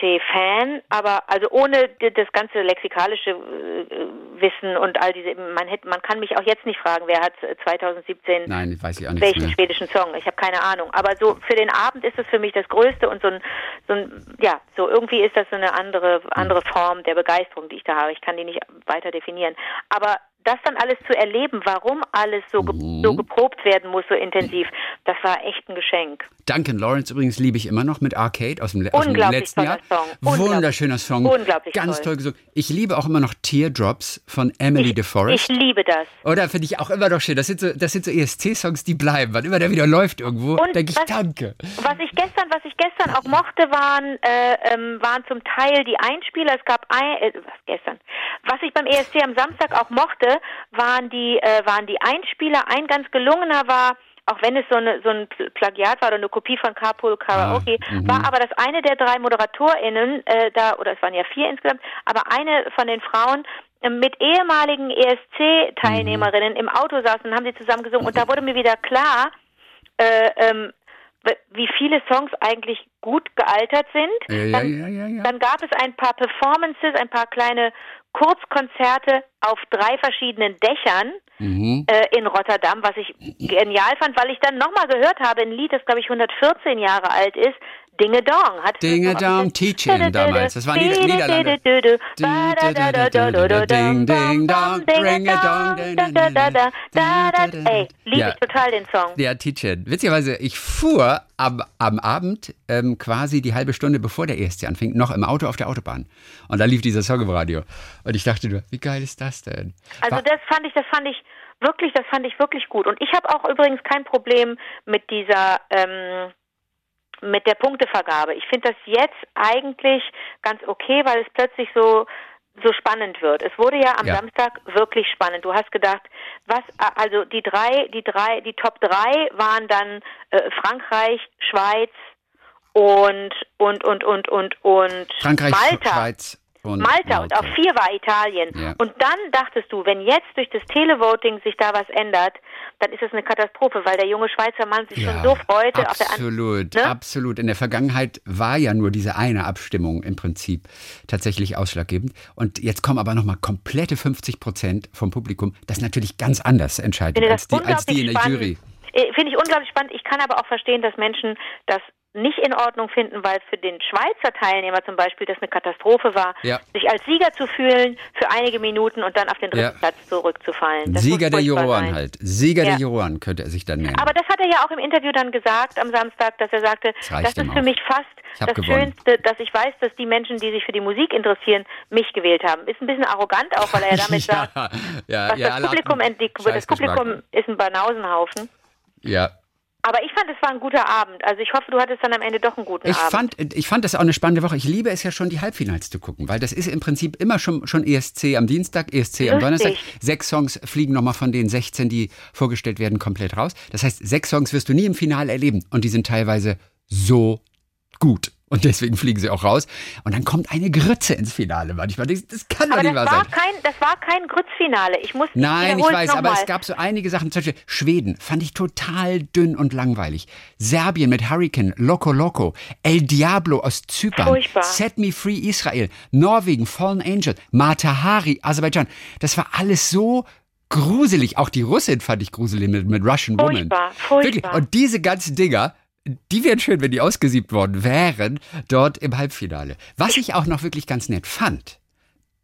ESC-Fan, aber also ohne das ganze lexikalische äh, Wissen und all diese, man hätte, man kann mich auch jetzt nicht fragen, wer hat äh, 2017 Nein, weiß ich auch nicht welchen mehr. schwedischen Song. Ich habe keine Ahnung. Aber so für den Abend ist es für mich das Größte und so ein, so ein, ja, so irgendwie ist das so eine andere, andere Form der Begeisterung, die ich da habe. Ich kann die nicht weiter definieren. Aber das dann alles zu erleben, warum alles so, ge Mhm. so geprobt werden muss, so intensiv, Das war echt ein Geschenk. Duncan Lawrence übrigens liebe ich immer noch mit Arcade aus dem, aus dem letzten Jahr. Song. Wunderschöner Song. Unglaublich Ganz toll. toll gesungen. Ich liebe auch immer noch Teardrops von Emily Ich DeForest. liebe das. Oder finde ich auch immer noch schön. Das sind so, das sind so ESC-Songs, die bleiben. Wann immer der wieder läuft irgendwo, Und denke ich was- Danke. Was ich gestern, was ich gestern auch mochte, waren äh, ähm, waren zum Teil die Einspieler. Es gab ein, äh, was gestern. Was ich beim ESC am Samstag auch mochte, waren die äh, waren die Einspieler. Ein ganz gelungener war auch wenn es so, eine, so ein Pl- Plagiat war oder eine Kopie von Carpool Karaoke, Ah, mhm. war aber das eine der drei ModeratorInnen äh, da, oder es waren ja vier insgesamt, aber eine von den Frauen äh, mit ehemaligen ESC-Teilnehmerinnen Mhm. im Auto saßen und haben sie zusammen gesungen. Und da wurde mir wieder klar, äh, ähm, wie viele Songs eigentlich gut gealtert sind. Ja, dann, ja, ja. dann gab es ein paar Performances, ein paar kleine Kurzkonzerte auf drei verschiedenen Dächern Mhm. äh, in Rotterdam, was ich genial fand, weil ich dann nochmal gehört habe, ein Lied, das glaube ich 114 Jahre alt ist, Dinge Dong. Hat Dinge Dong, Teaching damals. Das war Nieder Niederlande. Ding, ding, dong, ring a dong, ding, ding, ding, ding. Ey, liebe Ja. ich total den Song. Ja, Teacher. Witzigerweise, ich fuhr am, am Abend ähm, quasi die halbe Stunde bevor der ESC anfing, noch im Auto auf der Autobahn. Und da lief dieser Song im Radio. Und ich dachte nur, wie geil ist das denn? Also War- das fand ich, das fand ich wirklich, das fand ich wirklich gut. Und ich habe auch übrigens kein Problem mit dieser ähm, mit der Punktevergabe. Ich finde das jetzt eigentlich ganz okay, weil es plötzlich so so spannend wird. Es wurde ja am Ja. Samstag wirklich spannend. Du hast gedacht, was also die drei, die drei, die Top drei waren dann äh, Frankreich, Schweiz und und und und und und Frankreich, Malta. Schweiz und Malta und auf vier war Italien. Ja. Und dann dachtest du, wenn jetzt durch das Televoting sich da was ändert, dann ist es eine Katastrophe, weil der junge Schweizer Mann sich schon so freute. Auf der an- absolut, Ne? absolut. In der Vergangenheit war ja nur diese eine Abstimmung im Prinzip tatsächlich ausschlaggebend. Und jetzt kommen aber nochmal komplette 50 Prozent vom Publikum, das natürlich ganz anders entscheidet als das die, als die in der unglaublich Jury. spannend. Äh, Finde ich unglaublich spannend. Ich kann aber auch verstehen, dass Menschen das nicht in Ordnung finden, weil für den Schweizer Teilnehmer zum Beispiel das eine Katastrophe war, Ja. sich als Sieger zu fühlen für einige Minuten und dann auf den dritten Ja. Platz zurückzufallen. Das Sieger der Juroren sein. halt. Sieger der Ja. Juroren könnte er sich dann nennen. Aber das hat er ja auch im Interview dann gesagt am Samstag, dass er sagte, Das das, ist für auch. mich fast das gewonnen. Schönste, dass ich weiß, dass die Menschen, die sich für die Musik interessieren, mich gewählt haben. Ist ein bisschen arrogant auch, weil er ja damit sagt, was das Publikum, das. Publikum ist ein Banausenhaufen. Ja, Aber ich fand, es war ein guter Abend. Also ich hoffe, du hattest dann am Ende doch einen guten Ich Abend. fand, ich fand das auch eine spannende Woche. Ich liebe es ja schon, die Halbfinals zu gucken, weil das ist im Prinzip immer schon, schon ESC am Dienstag, ESC am Lustig. Donnerstag. Sechs Songs fliegen nochmal von den 16, die vorgestellt werden, komplett raus. Das heißt, sechs Songs wirst du nie im Finale erleben und die sind teilweise so gut. Und deswegen fliegen sie auch raus. Und dann kommt eine Grütze ins Finale manchmal. Das, das kann doch Aber nicht das wahr war sein. kein, das war kein Grützfinale. Ich muss Nein, ich weiß, aber mal. es gab so einige Sachen, zum Beispiel Schweden, fand ich total dünn und langweilig. Serbien mit Hurricane, Loco Loco, El Diablo aus Zypern, Furchtbar. Set Me Free Israel, Norwegen, Fallen Angel, Matahari, Aserbaidschan. Das war alles so gruselig. Auch die Russin fand ich gruselig mit, mit Russian Woman. Furchtbar, furchtbar. Wirklich. Und diese ganzen Dinger, die wären schön, wenn die ausgesiebt worden wären, dort im Halbfinale. Was ich auch noch wirklich ganz nett fand,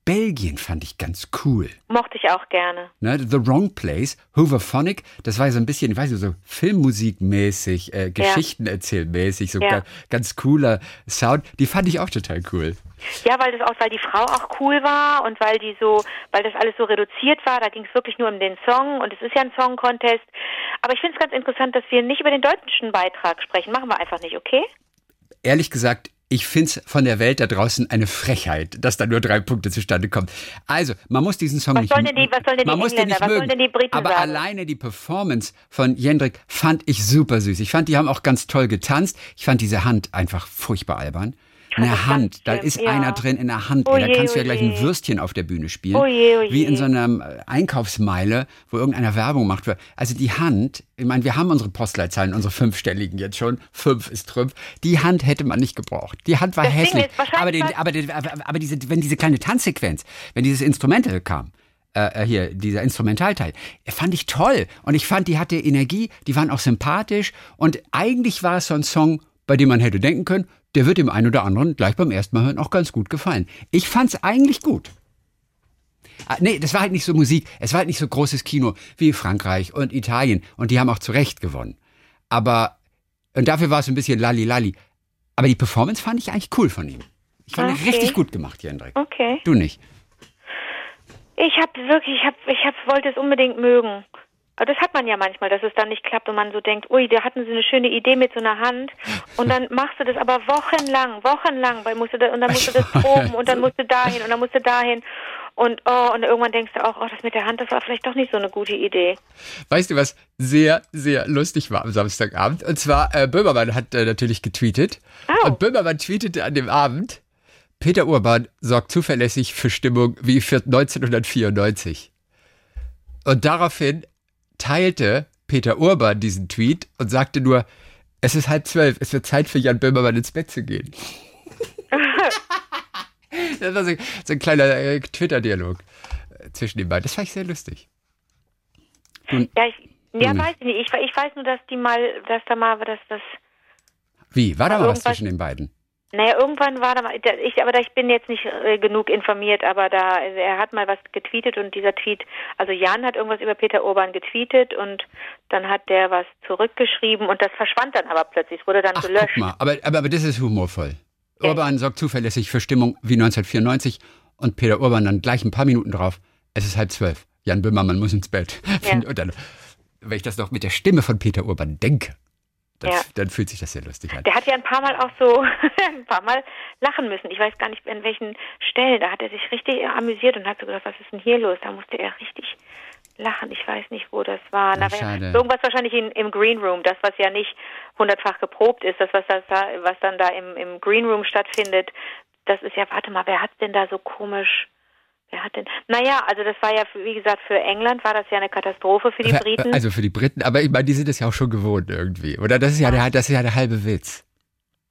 Belgien fand ich ganz cool. Mochte ich auch gerne. Ne, The Wrong Place, Hooverphonic, das war so ein bisschen, ich weiß nicht, so Filmmusikmäßig, äh, Geschichtenerzählmäßig, so Ja. ga, ganz cooler Sound. Die fand ich auch total cool. Ja, weil das auch, weil die Frau auch cool war und weil die so, weil das alles so reduziert war. Da ging es wirklich nur um den Song und es ist ja ein Song-Contest. Aber ich finde es ganz interessant, dass wir nicht über den deutschen Beitrag sprechen. Machen wir einfach nicht, okay? Ehrlich gesagt, ich finde es von der Welt da draußen eine Frechheit, dass da nur drei Punkte zustande kommen. Also, man muss diesen Song Was nicht sollen denn die- was sollen denn die man muss den nicht was mögen. sollen denn die Briten Aber sagen? alleine die Performance von Jendrik fand ich super süß. Ich fand, die haben auch ganz toll getanzt. Ich fand diese Hand einfach furchtbar albern. Eine das Hand, da ist ja. einer drin in der Hand. Ey, da kannst du ja gleich ein Würstchen auf der Bühne spielen. Oh je, oh Wie in so einer äh, Einkaufsmeile, wo irgendeiner Werbung macht. Also die Hand, ich meine, wir haben unsere Postleitzahlen, unsere fünfstelligen jetzt schon. Fünf ist Trümpf. Die Hand hätte man nicht gebraucht. Die Hand war Das hässlich. aber, den, aber, den, aber, aber diese, wenn diese kleine Tanzsequenz, wenn dieses Instrumental kam, äh, hier, dieser Instrumentalteil, fand ich toll. Und ich fand, die hatte Energie, die waren auch sympathisch. Und eigentlich war es so ein Song, bei dem man hätte denken können, der wird dem einen oder anderen gleich beim ersten Mal hören auch ganz gut gefallen. Ich fand's eigentlich gut. Ah, Nee, das war halt nicht so Musik, es war halt nicht so großes Kino wie Frankreich und Italien und die haben auch zu Recht gewonnen. aber und dafür war es ein bisschen lali lali. Aber die Performance fand ich eigentlich cool von ihm. Ich fand Okay. ihn richtig gut gemacht, Jendrik. Okay. Du nicht? Ich habe wirklich, ich hab, ich hab, wollte es unbedingt mögen. Aber das hat man ja manchmal, dass es dann nicht klappt und man so denkt, ui, da hatten sie eine schöne Idee mit so einer Hand und dann machst du das aber wochenlang, wochenlang, weil musst du da, und dann musst du das proben und dann musst du dahin und dann musst du dahin und oh, und irgendwann denkst du auch, oh, das mit der Hand, das war vielleicht doch nicht so eine gute Idee. Weißt du, was sehr, sehr lustig war am Samstagabend? Und zwar, äh, Böhmermann hat äh, natürlich getweetet. Oh. Und Böhmermann tweetete an dem Abend, Peter Urban sorgt zuverlässig für Stimmung wie für 1994. Und daraufhin teilte Peter Urban diesen Tweet und sagte nur, es ist halb zwölf, es wird Zeit für Jan Böhmermann ins Bett zu gehen. das war so, so ein kleiner äh, Twitter-Dialog äh, zwischen den beiden. Das fand ich sehr lustig. Und, Ja, ich, ja, weiß ich nicht. Ich, ich weiß nur, dass die mal, dass da mal, dass das wie? War da mal was zwischen den beiden? Naja, irgendwann war da ich, aber da, ich bin jetzt nicht äh, genug informiert, aber da, also er hat mal was getweetet und dieser Tweet, also Jan hat irgendwas über Peter Urban getweetet und dann hat der was zurückgeschrieben und das verschwand dann aber plötzlich, es wurde dann Ach, gelöscht. guck mal, aber, aber, aber das ist humorvoll. Ja. Urban sorgt zuverlässig für Stimmung wie 1994 und Peter Urban dann gleich ein paar Minuten drauf. Es ist halb zwölf. Jan Böhmermann muss ins Bett. Ja. Und dann, wenn ich das noch mit der Stimme von Peter Urban denke, dann, Ja. dann fühlt sich das sehr lustig an. Der hat ja ein paar Mal auch so, ein paar Mal lachen müssen. Ich weiß gar nicht, in welchen Stellen. Da hat er sich richtig amüsiert und hat so gedacht, was ist denn hier los? Da musste er richtig lachen. Ich weiß nicht, wo das war. Na, schade. irgendwas wahrscheinlich in, im Green Room. Das, was ja nicht hundertfach geprobt ist, das, was, das da, was dann da im, im Green Room stattfindet, das ist ja, warte mal, wer hat denn da so komisch... Wer hat denn? Naja, also das war ja, wie gesagt, für England war das ja eine Katastrophe für die Briten. Also für die Briten, aber ich meine, die sind es ja auch schon gewohnt irgendwie. Oder das ist ja der, das ist ja der halbe Witz.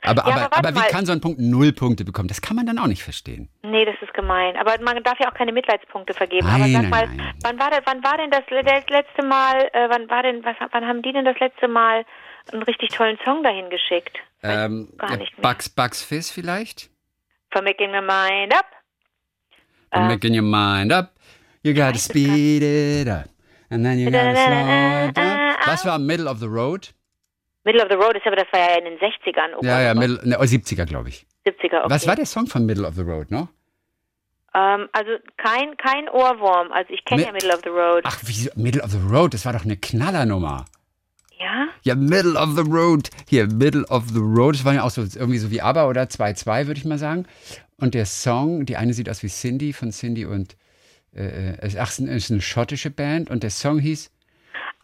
Aber, Ja, aber, aber aber wie mal. kann so ein Punkt null Punkte bekommen? Das kann man dann auch nicht verstehen. Nee, das ist gemein. Aber man darf ja auch keine Mitleidspunkte vergeben. Nein, Aber sag nein, mal, nein. wann war denn, wann war denn das, le- das letzte Mal, äh, wann war denn, was, wann haben die denn das letzte Mal einen richtig tollen Song dahin geschickt? Ähm, gar nicht mehr. Bugs, Bugs Fizz vielleicht? For making my mind up. And Äh, making your mind up, you gotta speed it up. And then you gotta slow it down. Was war Middle of the Road? Middle of the Road ist aber, das war ja in den 60ern. Oh Ja, ja, oh Middle, ne, oh, 70er, glaube ich. 70er, okay. Was war der Song von Middle of the Road, noch? Ähm, also kein, kein Ohrwurm. Also ich kenne Mi- ja Middle of the Road. Ach, wieso? Middle of the Road, das war doch eine Knallernummer. Ja? Ja, Middle of the Road. Hier, Middle of the Road. Das war ja auch so irgendwie so wie ABBA oder 2-2, würde ich mal sagen. Und der Song, die eine sieht aus wie Cindy, von Cindy und, äh, äh, ach, es ist eine schottische Band. Und der Song hieß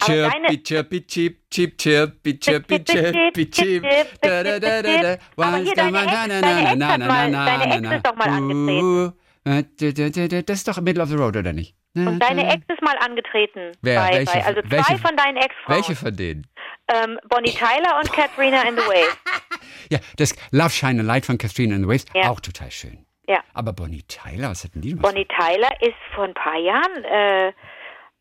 Chirpy, chirpy, chip, chip, chirpy, chirpy, chirpy, chip. Da, da, da, da, da. Aber hier, deine Ex- deine Ex hat mal- deine Ex ist doch mal angetreten. Da. Das ist doch Middle of the Road, oder nicht? Und deine Ex ist mal angetreten. Wer? Bei, Welche? bei, also zwei Welche? von deinen Ex-Frauen. Welche von denen? Ähm, Bonnie Tyler und Katrina in the Waves. Ja, das Love Shine a Light von Katrina and the Waves, Ja. auch total schön. Ja. Aber Bonnie Tyler, was hatten die denn? Bonnie Tyler ist vor ein paar Jahren, äh,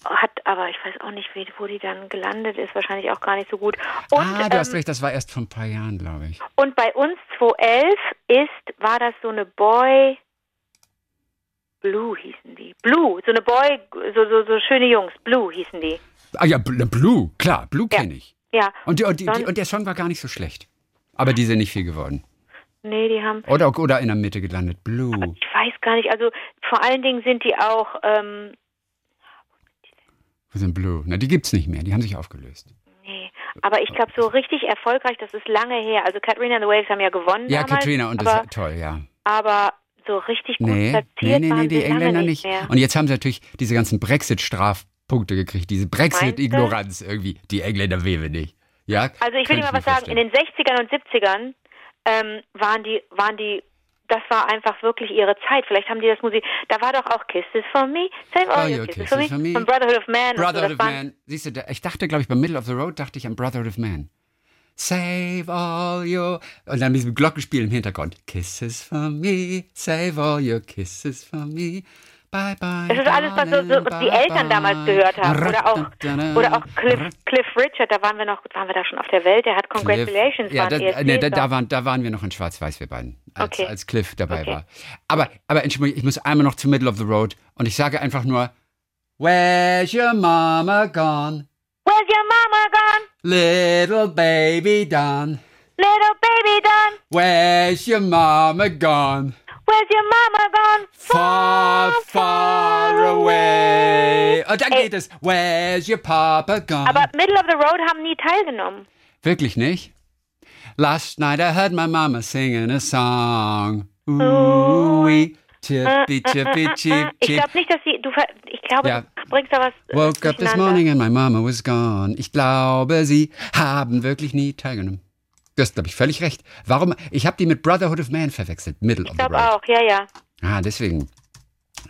hat, aber ich weiß auch nicht, wo die dann gelandet ist, wahrscheinlich auch gar nicht so gut. Und, ah, du hast ähm, recht, das war erst vor ein paar Jahren, glaube ich. und bei uns 2011 ist, war das so eine Boy, Blue hießen die. Blue, so eine Boy, so, so, so schöne Jungs, Blue hießen die. Ah ja, Bl- Blue, klar, Blue Ja. kenne ich. Ja. Und, die, und, die, und der Song war gar nicht so schlecht. Aber die sind nicht viel geworden. Nee, die haben, Oder, oder in der Mitte gelandet. Blue. ich weiß gar nicht, also vor allen Dingen sind die auch, ähm, Wo sind Blue? Na, die gibt's nicht mehr. Die haben sich aufgelöst. Nee, aber ich glaube, so richtig erfolgreich, das ist lange her. Also Katrina and the Waves haben ja gewonnen Ja, damals, Katrina, und das aber, war toll, ja. aber so richtig gut Nee, platziert nee, nee, waren nee, die Engländer nicht mehr. Und jetzt haben sie natürlich diese ganzen Brexit-Strafpunkte gekriegt, diese Brexit-Ignoranz irgendwie. Die Engländer wehe nicht. Ja, Also ich will dir mal was sagen, in den 60ern und 70ern ähm, waren die, waren die, das war einfach wirklich ihre Zeit. Vielleicht haben die das Musik, da war doch auch Kisses for Me, Save All Oh, Your Kisses, kisses for, for me, me. von Brotherhood of Man. so, Brotherhood das of Man. Siehst du, ich dachte, glaube ich, beim Middle of the Road dachte ich an Brotherhood of Man. Save all your. Und dann mit diesem Glockenspiel im Hintergrund. Kisses for me, save all your kisses for me. Bye, bye. Das ist alles, was so, so die Eltern bye, damals gehört haben. Oder auch, oder auch Cliff, Cliff Richard, da waren wir noch, waren wir da schon auf der Welt, der hat Congratulations, ja, war da, nee, da, da, waren, da waren wir noch in Schwarz-Weiß, wir beiden, als, Okay. als Cliff dabei Okay. war. Aber, aber Entschuldigung, ich muss einmal noch zu Middle of the Road und ich sage einfach nur, Where's your mama gone? Where's your mama gone? Little baby Don, Little baby Don, where's your mama gone? where's your mama gone? Far, far away. Und dann Ey. geht es. Where's your papa gone? Aber Middle of the Road haben nie teilgenommen. Wirklich nicht? Last night I heard my mama singing a song. Ooh, chippy, chip, Ich chip. glaube nicht, dass sie. Du, ich glaube, Ja. du bringst da was. äh, Woke up this morning and my mama was gone. Ich glaube, sie haben wirklich nie teilgenommen. Du hast, glaube ich, völlig recht. Warum? Ich habe die mit Brotherhood of Man verwechselt. Middle of Ich the glaube Road. auch, ja, ja. Ah, deswegen.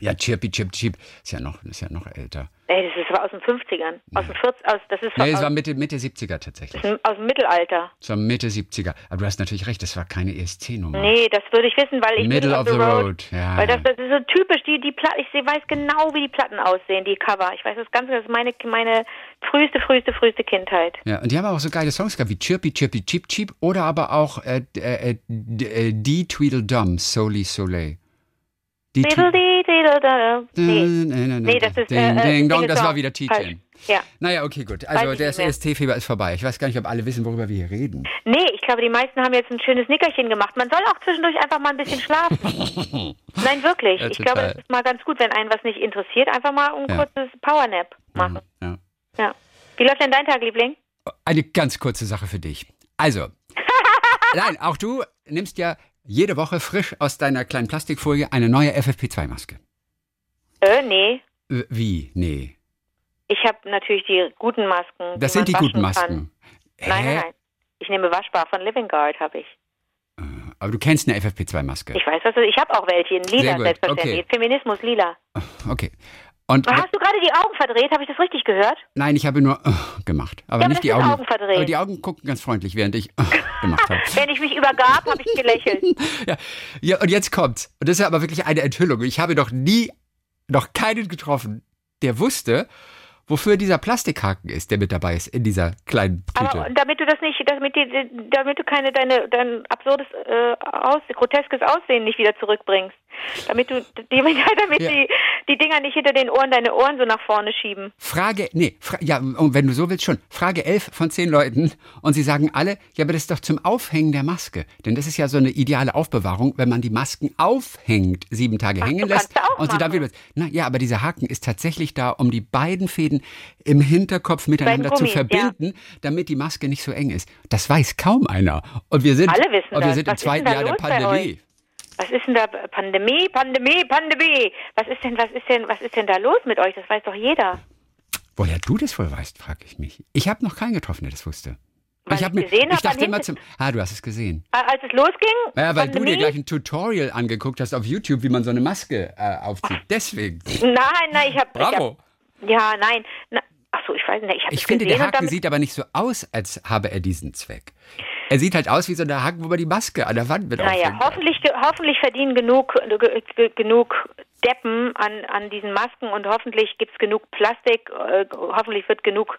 Ja, Chirpy, Chip, Chip. Ist ja noch, ist ja noch älter. Ey, das ist aus den 50ern. Aus den 40 aus, das ist Nee, es war Mitte, Mitte 70er tatsächlich. aus dem Mittelalter. Es war Mitte 70er. Aber du hast natürlich recht, das war keine ESC-Nummer. Nee, das würde ich wissen, weil ich Middle of the Road, ja. Weil das, das ist so typisch, die, die ich weiß genau, wie die Platten aussehen, die Cover. Ich weiß das Ganze, das ist meine, meine früheste, früheste, früheste Kindheit. Ja, und die haben auch so geile Songs gehabt wie Chirpy, Chirpy, Cheep, Cheep oder aber auch äh, äh, äh, d- äh, Die Tweedledum, Soli Soleil. Die Twe- Diddle-dee-diddle-da-da. Nee. Nee, das ist, Ding, Ding, Dong, das war wieder. Tietjen. Ja. Naja, okay, gut. Also mehr. EST-Fieber ist vorbei. Ich weiß gar nicht, ob alle wissen, worüber wir hier reden. Nee, ich glaube, die meisten haben jetzt ein schönes Nickerchen gemacht. Man soll auch zwischendurch einfach mal ein bisschen schlafen. Nein, wirklich. Ja, ich glaube, das ist mal ganz gut, wenn einen was nicht interessiert, einfach mal ein Ja. kurzes Powernap machen. Ja. Ja. Wie läuft denn dein Tag, Liebling? Eine ganz kurze Sache für dich. Also, nein, auch du nimmst ja jede Woche frisch aus deiner kleinen Plastikfolie eine neue FFP2-Maske. Äh, nee. Äh, Wie? Nee. Ich habe natürlich die guten Masken. Das die sind die guten. Masken. Nein, nein, nein. Ich nehme Waschbar von Living Guard, habe ich. Aber du kennst eine FFP2-Maske. Ich weiß, was das ist. Ich habe auch welche in lila, selbstverständlich. okay. Feminismus lila. Okay. Und Hast du gerade die Augen verdreht? Habe ich das richtig gehört? nein, ich habe nur äh, gemacht. Aber Ja, nicht die Augen. Augen verdreht. Aber die Augen gucken ganz freundlich, während ich äh, gemacht habe. Wenn ich mich übergab, habe ich gelächelt. Ja, ja, und jetzt kommt's. Und das ist aber wirklich eine Enthüllung. Ich habe noch nie, noch keinen getroffen, der wusste, wofür dieser Plastikhaken ist, der mit dabei ist in dieser kleinen Tüte. Aber damit du das nicht, damit, die, damit du keine deine dein absurdes, äh, aus, groteskes Aussehen nicht wieder zurückbringst. Damit du die, damit Ja. die, die Dinger nicht hinter den Ohren deine Ohren so nach vorne schieben. Frage, nee, fra ja, und wenn du so willst schon, Frage 11 von 10 Leuten und sie sagen alle, ja, aber das ist doch zum Aufhängen der Maske. Denn das ist ja so eine ideale Aufbewahrung, wenn man die Masken aufhängt, sieben Tage hängen du lässt und sie dann wieder. Na ja, aber dieser Haken ist tatsächlich da, um die beiden Fäden im Hinterkopf miteinander zu Gummis, ja. verbinden, damit die Maske nicht so eng ist. Das weiß kaum einer. Und wir sind, Alle wissen und wir das. sind im Was denn zweiten Jahr der Pandemie. Was ist denn da Pandemie, Pandemie, Pandemie? Was ist denn, was ist denn, was ist denn da los mit euch? Das weiß doch jeder. Woher du das wohl weißt, frage ich mich. Ich habe noch keinen getroffen, der das wusste. Weil ich hab ich mir, gesehen ich dachte immer zum, ah, du hast es gesehen. Als es losging, Ja, weil du dir Pandemie? gleich ein Tutorial angeguckt hast auf YouTube, wie man so eine Maske äh, aufzieht. Deswegen. Nein, nein, ich habe. Bravo. Ich hab, ja, nein. Na, ach so, ich weiß nicht. Ich, Ich finde, gesehen der Haken damit, sieht aber nicht so aus, als habe er diesen Zweck. Er sieht halt aus wie so ein Haken, wo man die Maske an der Wand mit Naja, aufhängt. hoffentlich, hoffentlich verdienen genug, ge- ge- genug Deppen an, an diesen Masken und hoffentlich gibt es genug Plastik, äh, hoffentlich wird genug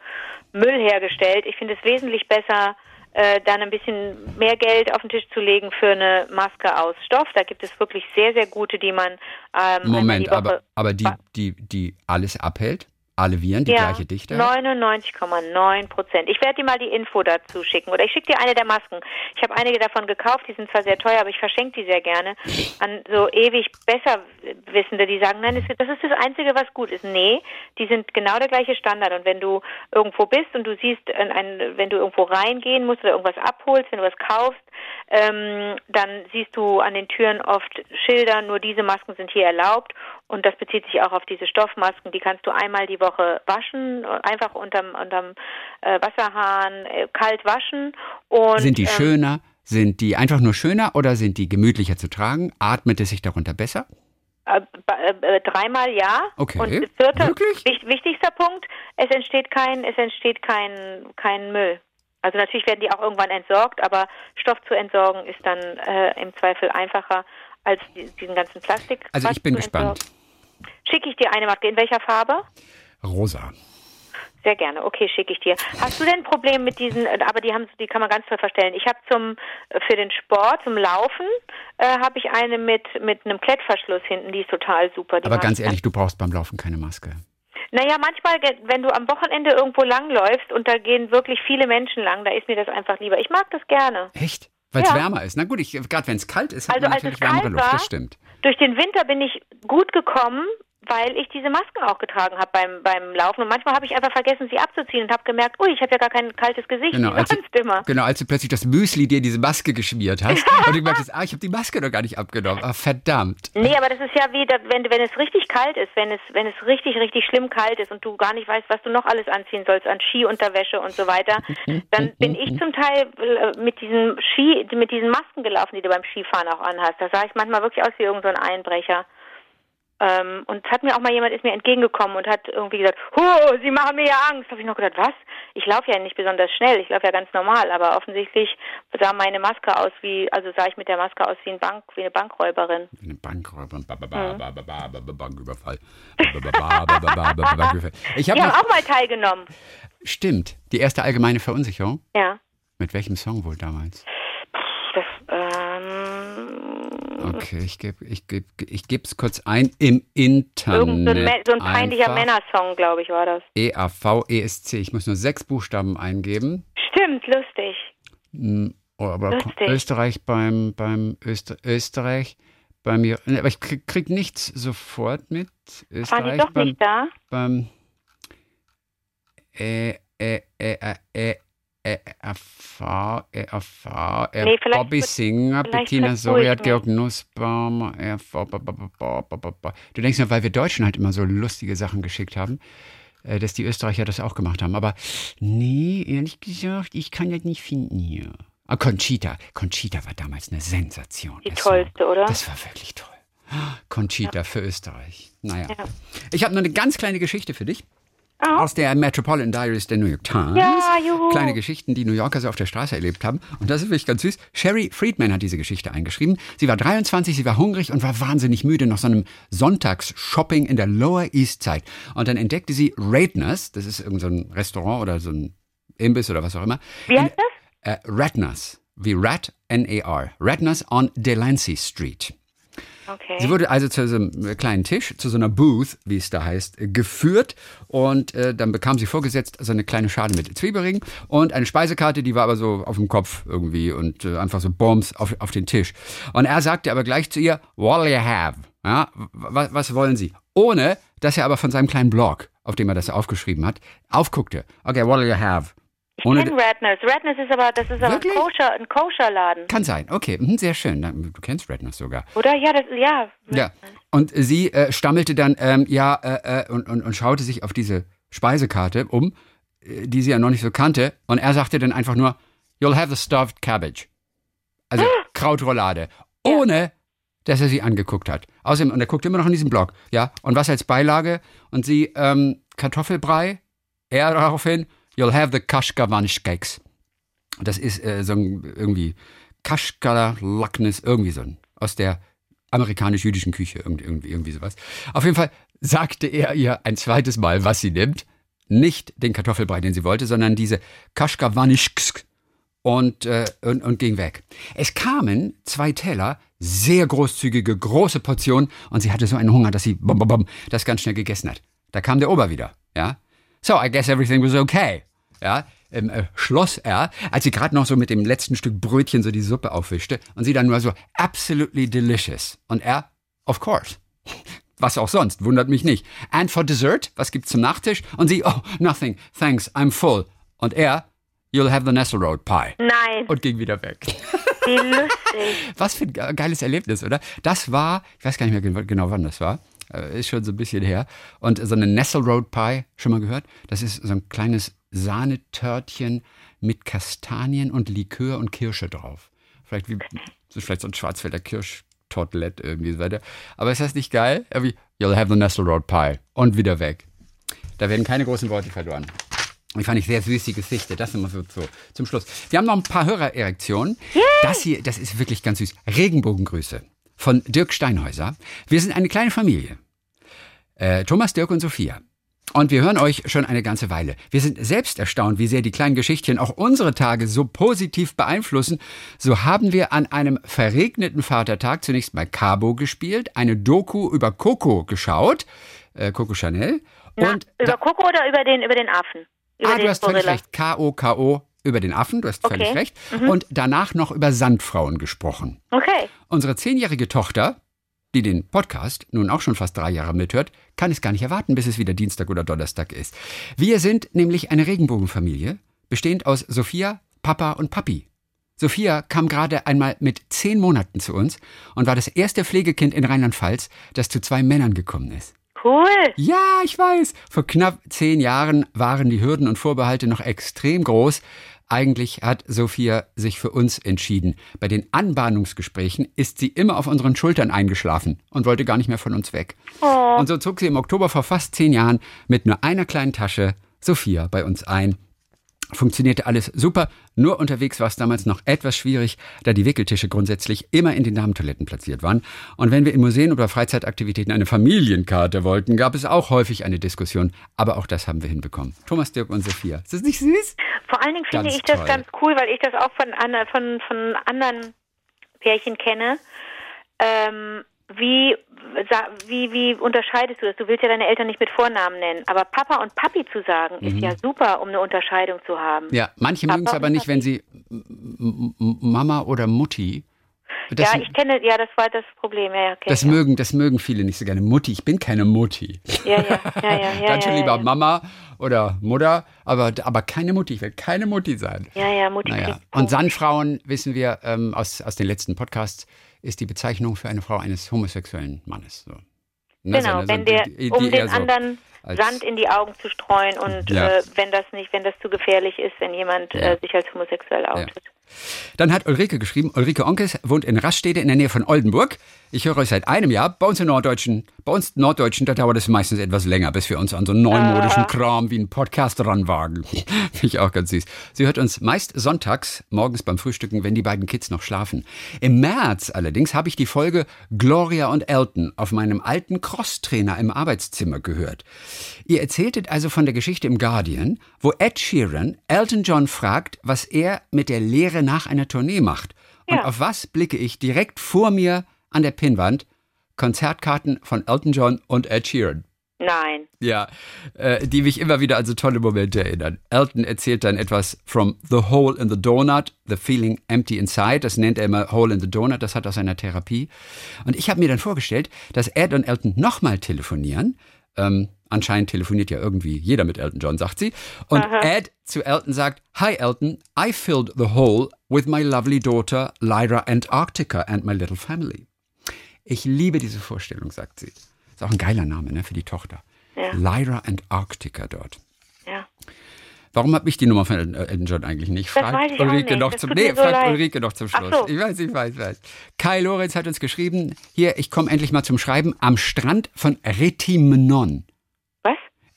Müll hergestellt. Ich finde es wesentlich besser, äh, dann ein bisschen mehr Geld auf den Tisch zu legen für eine Maske aus Stoff. Da gibt es wirklich sehr, sehr gute, die man ähm, Moment, die aber, aber die, die, die alles abhält? Alle Viren, die ja, gleiche Dichte? 99,9 Prozent. Ich werde dir mal die Info dazu schicken. Oder ich schicke dir eine der Masken. Ich habe einige davon gekauft, die sind zwar sehr teuer, aber ich verschenke die sehr gerne an so ewig Besserwissende, die sagen, nein, das ist das Einzige, was gut ist. Nee, die sind genau der gleiche Standard. Und wenn du irgendwo bist und du siehst, ein, wenn du irgendwo reingehen musst oder irgendwas abholst, wenn du was kaufst, ähm, dann siehst du an den Türen oft Schilder, nur diese Masken sind hier erlaubt. Und das bezieht sich auch auf diese Stoffmasken. Die kannst du einmal die Woche waschen, einfach unterm, unterm äh, Wasserhahn äh, kalt waschen. Und, Sind die ähm, schöner? Sind die einfach nur schöner oder sind die gemütlicher zu tragen? Atmet es sich darunter besser? Äh, äh, äh, dreimal ja. Okay. Und vierter, wich- wichtigster Punkt, es entsteht kein, es entsteht kein, kein Müll. Also natürlich werden die auch irgendwann entsorgt, aber Stoff zu entsorgen ist dann äh, im Zweifel einfacher als die, diesen ganzen Plastik. Also ich bin gespannt. entsorgen. Schicke ich dir eine Maske. In welcher Farbe? Rosa. Sehr gerne. Okay, schicke ich dir. Hast du denn ein Problem mit diesen? äh, Aber die haben, die kann man ganz toll verstellen. Ich habe zum äh, für den Sport, zum Laufen, äh, habe ich eine mit mit einem Klettverschluss hinten. Die ist total super. Die Aber ganz ich ehrlich, du brauchst beim Laufen keine Maske. Naja, manchmal, wenn du am Wochenende irgendwo langläufst und da gehen wirklich viele Menschen lang, da ist mir das einfach lieber. Ich mag das gerne. Echt? Weil es Ja. wärmer ist. Na gut, ich, gerade wenn es kalt ist, hat Also man natürlich wärmere Luft. Das stimmt. Durch den Winter bin ich gut gekommen, weil ich diese Masken auch getragen habe beim, beim Laufen. Und manchmal habe ich einfach vergessen, sie abzuziehen und habe gemerkt, ui, ich habe ja gar kein kaltes Gesicht, Genau, als du, sonst immer. genau, als du plötzlich das Müsli dir diese Maske geschmiert hast und du gemerkt hast, ah, ich habe die Maske noch gar nicht abgenommen. Ah, verdammt. Nee, aber das ist ja wie, wenn, wenn es richtig kalt ist, wenn es, wenn es richtig, richtig schlimm kalt ist und du gar nicht weißt, was du noch alles anziehen sollst an Skiunterwäsche und so weiter, dann bin ich zum Teil äh, mit diesen Ski, mit diesen Masken gelaufen, die du beim Skifahren auch anhast. Da sah ich manchmal wirklich aus wie irgendein so ein Einbrecher. Ähm, und hat mir auch mal jemand ist mir entgegengekommen und hat irgendwie gesagt, oh, Sie machen mir ja Angst. Habe ich noch gedacht, was? Ich laufe ja nicht besonders schnell, ich laufe ja ganz normal, aber offensichtlich sah meine Maske aus wie, also sah ich mit der Maske aus wie eine Bank, wie eine Bankräuberin. Wie eine Bankräuberin, Banküberfall. Ich habe auch mal teilgenommen. Stimmt, die erste allgemeine Verunsicherung. Ja. Mit welchem Song wohl damals? Das, ähm Okay, ich gebe ich geb, ich geb's kurz ein im Internet. irgend so ein, so ein peinlicher. Männersong, glaube ich, war das. E-A-V-E-S-C. Ich muss nur sechs Buchstaben eingeben. Stimmt, lustig. Hm, Oh, aber Lustig. Österreich beim, beim Öster Österreich bei mir. ne, Aber ich krieg, krieg nichts sofort mit. Waren die Österreich doch beim, nicht da? beim äh, äh, äh, äh, AV, äh, Nee, Bobby Singer, Bettina Soriat, Georg ba. Du denkst nur, weil wir Deutschen halt immer so lustige Sachen geschickt haben, äh, dass die Österreicher das auch gemacht haben. Aber nee, ehrlich gesagt, ich kann das nicht finden hier. Ah, Conchita. Conchita war damals eine Sensation. Die tollste, oder? Das war wirklich toll. Conchita für Österreich. Naja. Ja. Ich habe noch eine ganz kleine Geschichte für dich. Ah. Aus der Metropolitan Diaries der New York Times. Ja, juhu. Kleine Geschichten, die New Yorker so auf der Straße erlebt haben. Und das ist wirklich ganz süß. Sherry Friedman hat diese Geschichte eingeschrieben. Sie war 23, sie war hungrig und war wahnsinnig müde nach so einem Sonntagsshopping in der Lower East Side. Und dann entdeckte sie Radners, das ist irgendein so ein Restaurant oder so ein Imbiss oder was auch immer. Wie heißt das? Äh, Radners, wie Rat, N-A-R. Radners on Delancey Street. Okay. Sie wurde also zu einem kleinen Tisch, zu so einer Booth, wie es da heißt, äh, geführt und äh, dann bekam sie vorgesetzt so eine kleine Schale mit Zwiebelringen und eine Speisekarte, die war aber so auf dem Kopf irgendwie und äh, einfach so Bombs auf, auf den Tisch. Und er sagte aber gleich zu ihr, what you have? Ja, was, was wollen Sie? Ohne, dass er aber von seinem kleinen Blog, auf dem er das aufgeschrieben hat, aufguckte. Okay, what you have? Ich Ohne, kenne Radness. Radness ist aber, das ist aber ein? Koscher, ein Koscherladen. kann sein, okay, mhm, sehr schön. Du kennst Redness sogar. Oder? Ja, das, ja. Ja. Und sie äh, stammelte dann, ähm, ja, äh, äh, und, und, und schaute sich auf diese Speisekarte um, äh, die sie ja noch nicht so kannte. Und er sagte dann einfach nur, you'll have the stuffed cabbage. Also Krautroulade. Ohne, dass er sie angeguckt hat. Außerdem, und er guckt immer noch in diesem Blog, ja. Und was als Beilage? Und sie, ähm, Kartoffelbrei. Er daraufhin, you'll have the Kashkavanish cakes. Das ist äh, so ein irgendwie Kaschkala Lacknis, irgendwie so ein, aus der amerikanisch-jüdischen Küche, irgendwie, irgendwie, sowas. Auf jeden Fall sagte er ihr ein zweites Mal, was sie nimmt. Nicht den Kartoffelbrei, den sie wollte, sondern diese Kaschkawanischk und, äh, und, und ging weg. Es kamen zwei Teller, sehr großzügige, große Portionen und sie hatte so einen Hunger, dass sie bum, bum, bum, das ganz schnell gegessen hat. Da kam der Ober wieder, ja. So, I guess everything was okay. Ja, ähm, äh, schloss er, als sie gerade noch so mit dem letzten Stück Brötchen so die Suppe aufwischte und sie dann nur so absolutely delicious. Und er, of course. Was auch sonst, wundert mich nicht. And for dessert, was gibt's zum Nachtisch? Und sie, oh, nothing, thanks, I'm full. Und er, you'll have the Nestle Road Pie. Nein, Und ging wieder weg. wie lustig. Was für ein ge- geiles Erlebnis, oder? Das war, ich weiß gar nicht mehr gen- genau, wann das war. Äh, Ist schon so ein bisschen her. Und so eine Nestle Road Pie, schon mal gehört? Das ist so ein kleines Sahnetörtchen mit Kastanien und Likör und Kirsche drauf. Vielleicht wie, so vielleicht so ein Schwarzwälder Kirschtortelett irgendwie so weiter. Aber ist das nicht geil? Irgendwie, you'll have the Nestle Road Pie. Und wieder weg. Da werden keine großen Worte verloren. Die fand ich sehr süß, die Geschichte. Das immer so, so zum Schluss. Wir haben noch ein paar Hörererektionen. Das hier, das ist wirklich ganz süß. Regenbogengrüße von Dirk Steinhäuser. Wir sind eine kleine Familie. Äh, Thomas, Dirk und Sophia. Und wir hören euch schon eine ganze Weile. Wir sind selbst erstaunt, wie sehr die kleinen Geschichtchen auch unsere Tage so positiv beeinflussen. So haben wir an einem verregneten Vatertag zunächst mal Cabo gespielt, eine Doku über Coco geschaut, äh, Coco Chanel, Na, Und über Koko oder über den, über den Affen? Über ah, den du hast völlig Gorilla. recht. K-O-K-O über den Affen, du hast völlig Okay. recht. Und danach noch über Sandfrauen gesprochen. Okay. Unsere zehnjährige Tochter, die den Podcast nun auch schon fast drei Jahre mithört, kann es gar nicht erwarten, bis es wieder Dienstag oder Donnerstag ist. Wir sind nämlich eine Regenbogenfamilie, bestehend aus Sophia, Papa und Papi. Sophia kam gerade einmal mit zehn Monaten zu uns und war das erste Pflegekind in Rheinland-Pfalz, das zu zwei Männern gekommen ist. Cool. Ja, ich weiß. Vor knapp zehn Jahren waren die Hürden und Vorbehalte noch extrem groß. Eigentlich hat Sophia sich für uns entschieden. Bei den Anbahnungsgesprächen ist sie immer auf unseren Schultern eingeschlafen und wollte gar nicht mehr von uns weg. Und so zog sie im Oktober vor fast zehn Jahren mit nur einer kleinen Tasche Sophia bei uns ein. Funktionierte alles super, nur unterwegs war es damals noch etwas schwierig, da die Wickeltische grundsätzlich immer in den Damentoiletten platziert waren. Und wenn wir in Museen oder Freizeitaktivitäten eine Familienkarte wollten, gab es auch häufig eine Diskussion. Aber auch das haben wir hinbekommen. Thomas, Dirk und Sophia. Ist das nicht süß? Vor allen Dingen finde Ganz ich das toll. ganz cool, weil ich das auch von, von, von anderen Pärchen kenne. Ähm, wie, wie, wie unterscheidest du das? Du willst ja deine Eltern nicht mit Vornamen nennen, aber Papa und Papi zu sagen, ist ja super, um eine Unterscheidung zu haben. Mhm. Ja, manche mögen es aber nicht, wenn sie Mama oder Mutti. Das, ja, ich kenne, ja, das war das Problem. Ja, ja, kenn das auch. mögen, das mögen viele nicht so gerne. Mutti, ich bin keine Mutti. ja, ja, ja, ja, ja, Dann schon ja, lieber ja. Mama oder Mutter, aber, aber keine Mutti. Ich will keine Mutti sein. Ja, ja, Mutti Naja, und. Sandfrauen, wissen wir ähm, aus, aus den letzten Podcasts, ist die Bezeichnung für eine Frau eines homosexuellen Mannes. So. Ne, Genau, so wenn der, die- um den so anderen Sand in die Augen zu streuen und Ja. äh, wenn das nicht, wenn das zu gefährlich ist, wenn jemand Ja. äh, sich als homosexuell outet. Dann hat Ulrike geschrieben, Ulrike Onkes wohnt in Raststede in der Nähe von Oldenburg. Ich höre euch seit einem Jahr. Bei uns in Norddeutschen, bei uns Norddeutschen, da dauert es meistens etwas länger, bis wir uns an so einen neumodischen Kram wie einen Podcast ranwagen. Finde ich auch ganz süß. Sie hört uns meist sonntags, morgens beim Frühstücken, wenn die beiden Kids noch schlafen. Im März allerdings habe ich die Folge Gloria und Elton auf meinem alten Crosstrainer im Arbeitszimmer gehört. Ihr erzähltet also von der Geschichte im Guardian, wo Ed Sheeran Elton John fragt, was er mit der Lehre nach einer Tournee macht. Und Ja. auf was blicke ich direkt vor mir an der Pinnwand? Konzertkarten von Elton John und Ed Sheeran. Nein. Ja, äh, die mich immer wieder an so tolle Momente erinnern. Elton erzählt dann etwas from the hole in the donut, the feeling empty inside. Das nennt er immer hole in the donut, das hat er aus seiner Therapie. Und ich habe mir dann vorgestellt, dass Ed und Elton nochmal telefonieren. Ähm, anscheinend telefoniert ja irgendwie jeder mit Elton John, sagt sie. Und Ed zu Elton sagt, Hi Elton, I filled the hole with my lovely daughter Lyra Antarctica and my little family. Ich liebe diese Vorstellung, sagt sie. Ist auch ein geiler Name ne, für die Tochter. Ja. Lyra Antarctica dort. Ja. Warum habe ich die Nummer von El- Elton John eigentlich nicht? Das ich auch Ulrike nicht. noch Das zum Nee, so fragt leid. Ulrike noch zum Schluss. so. Ich weiß, ich weiß, ich weiß. Kai Lorenz hat uns geschrieben, hier, ich komme endlich mal zum Schreiben am Strand von Retimnon.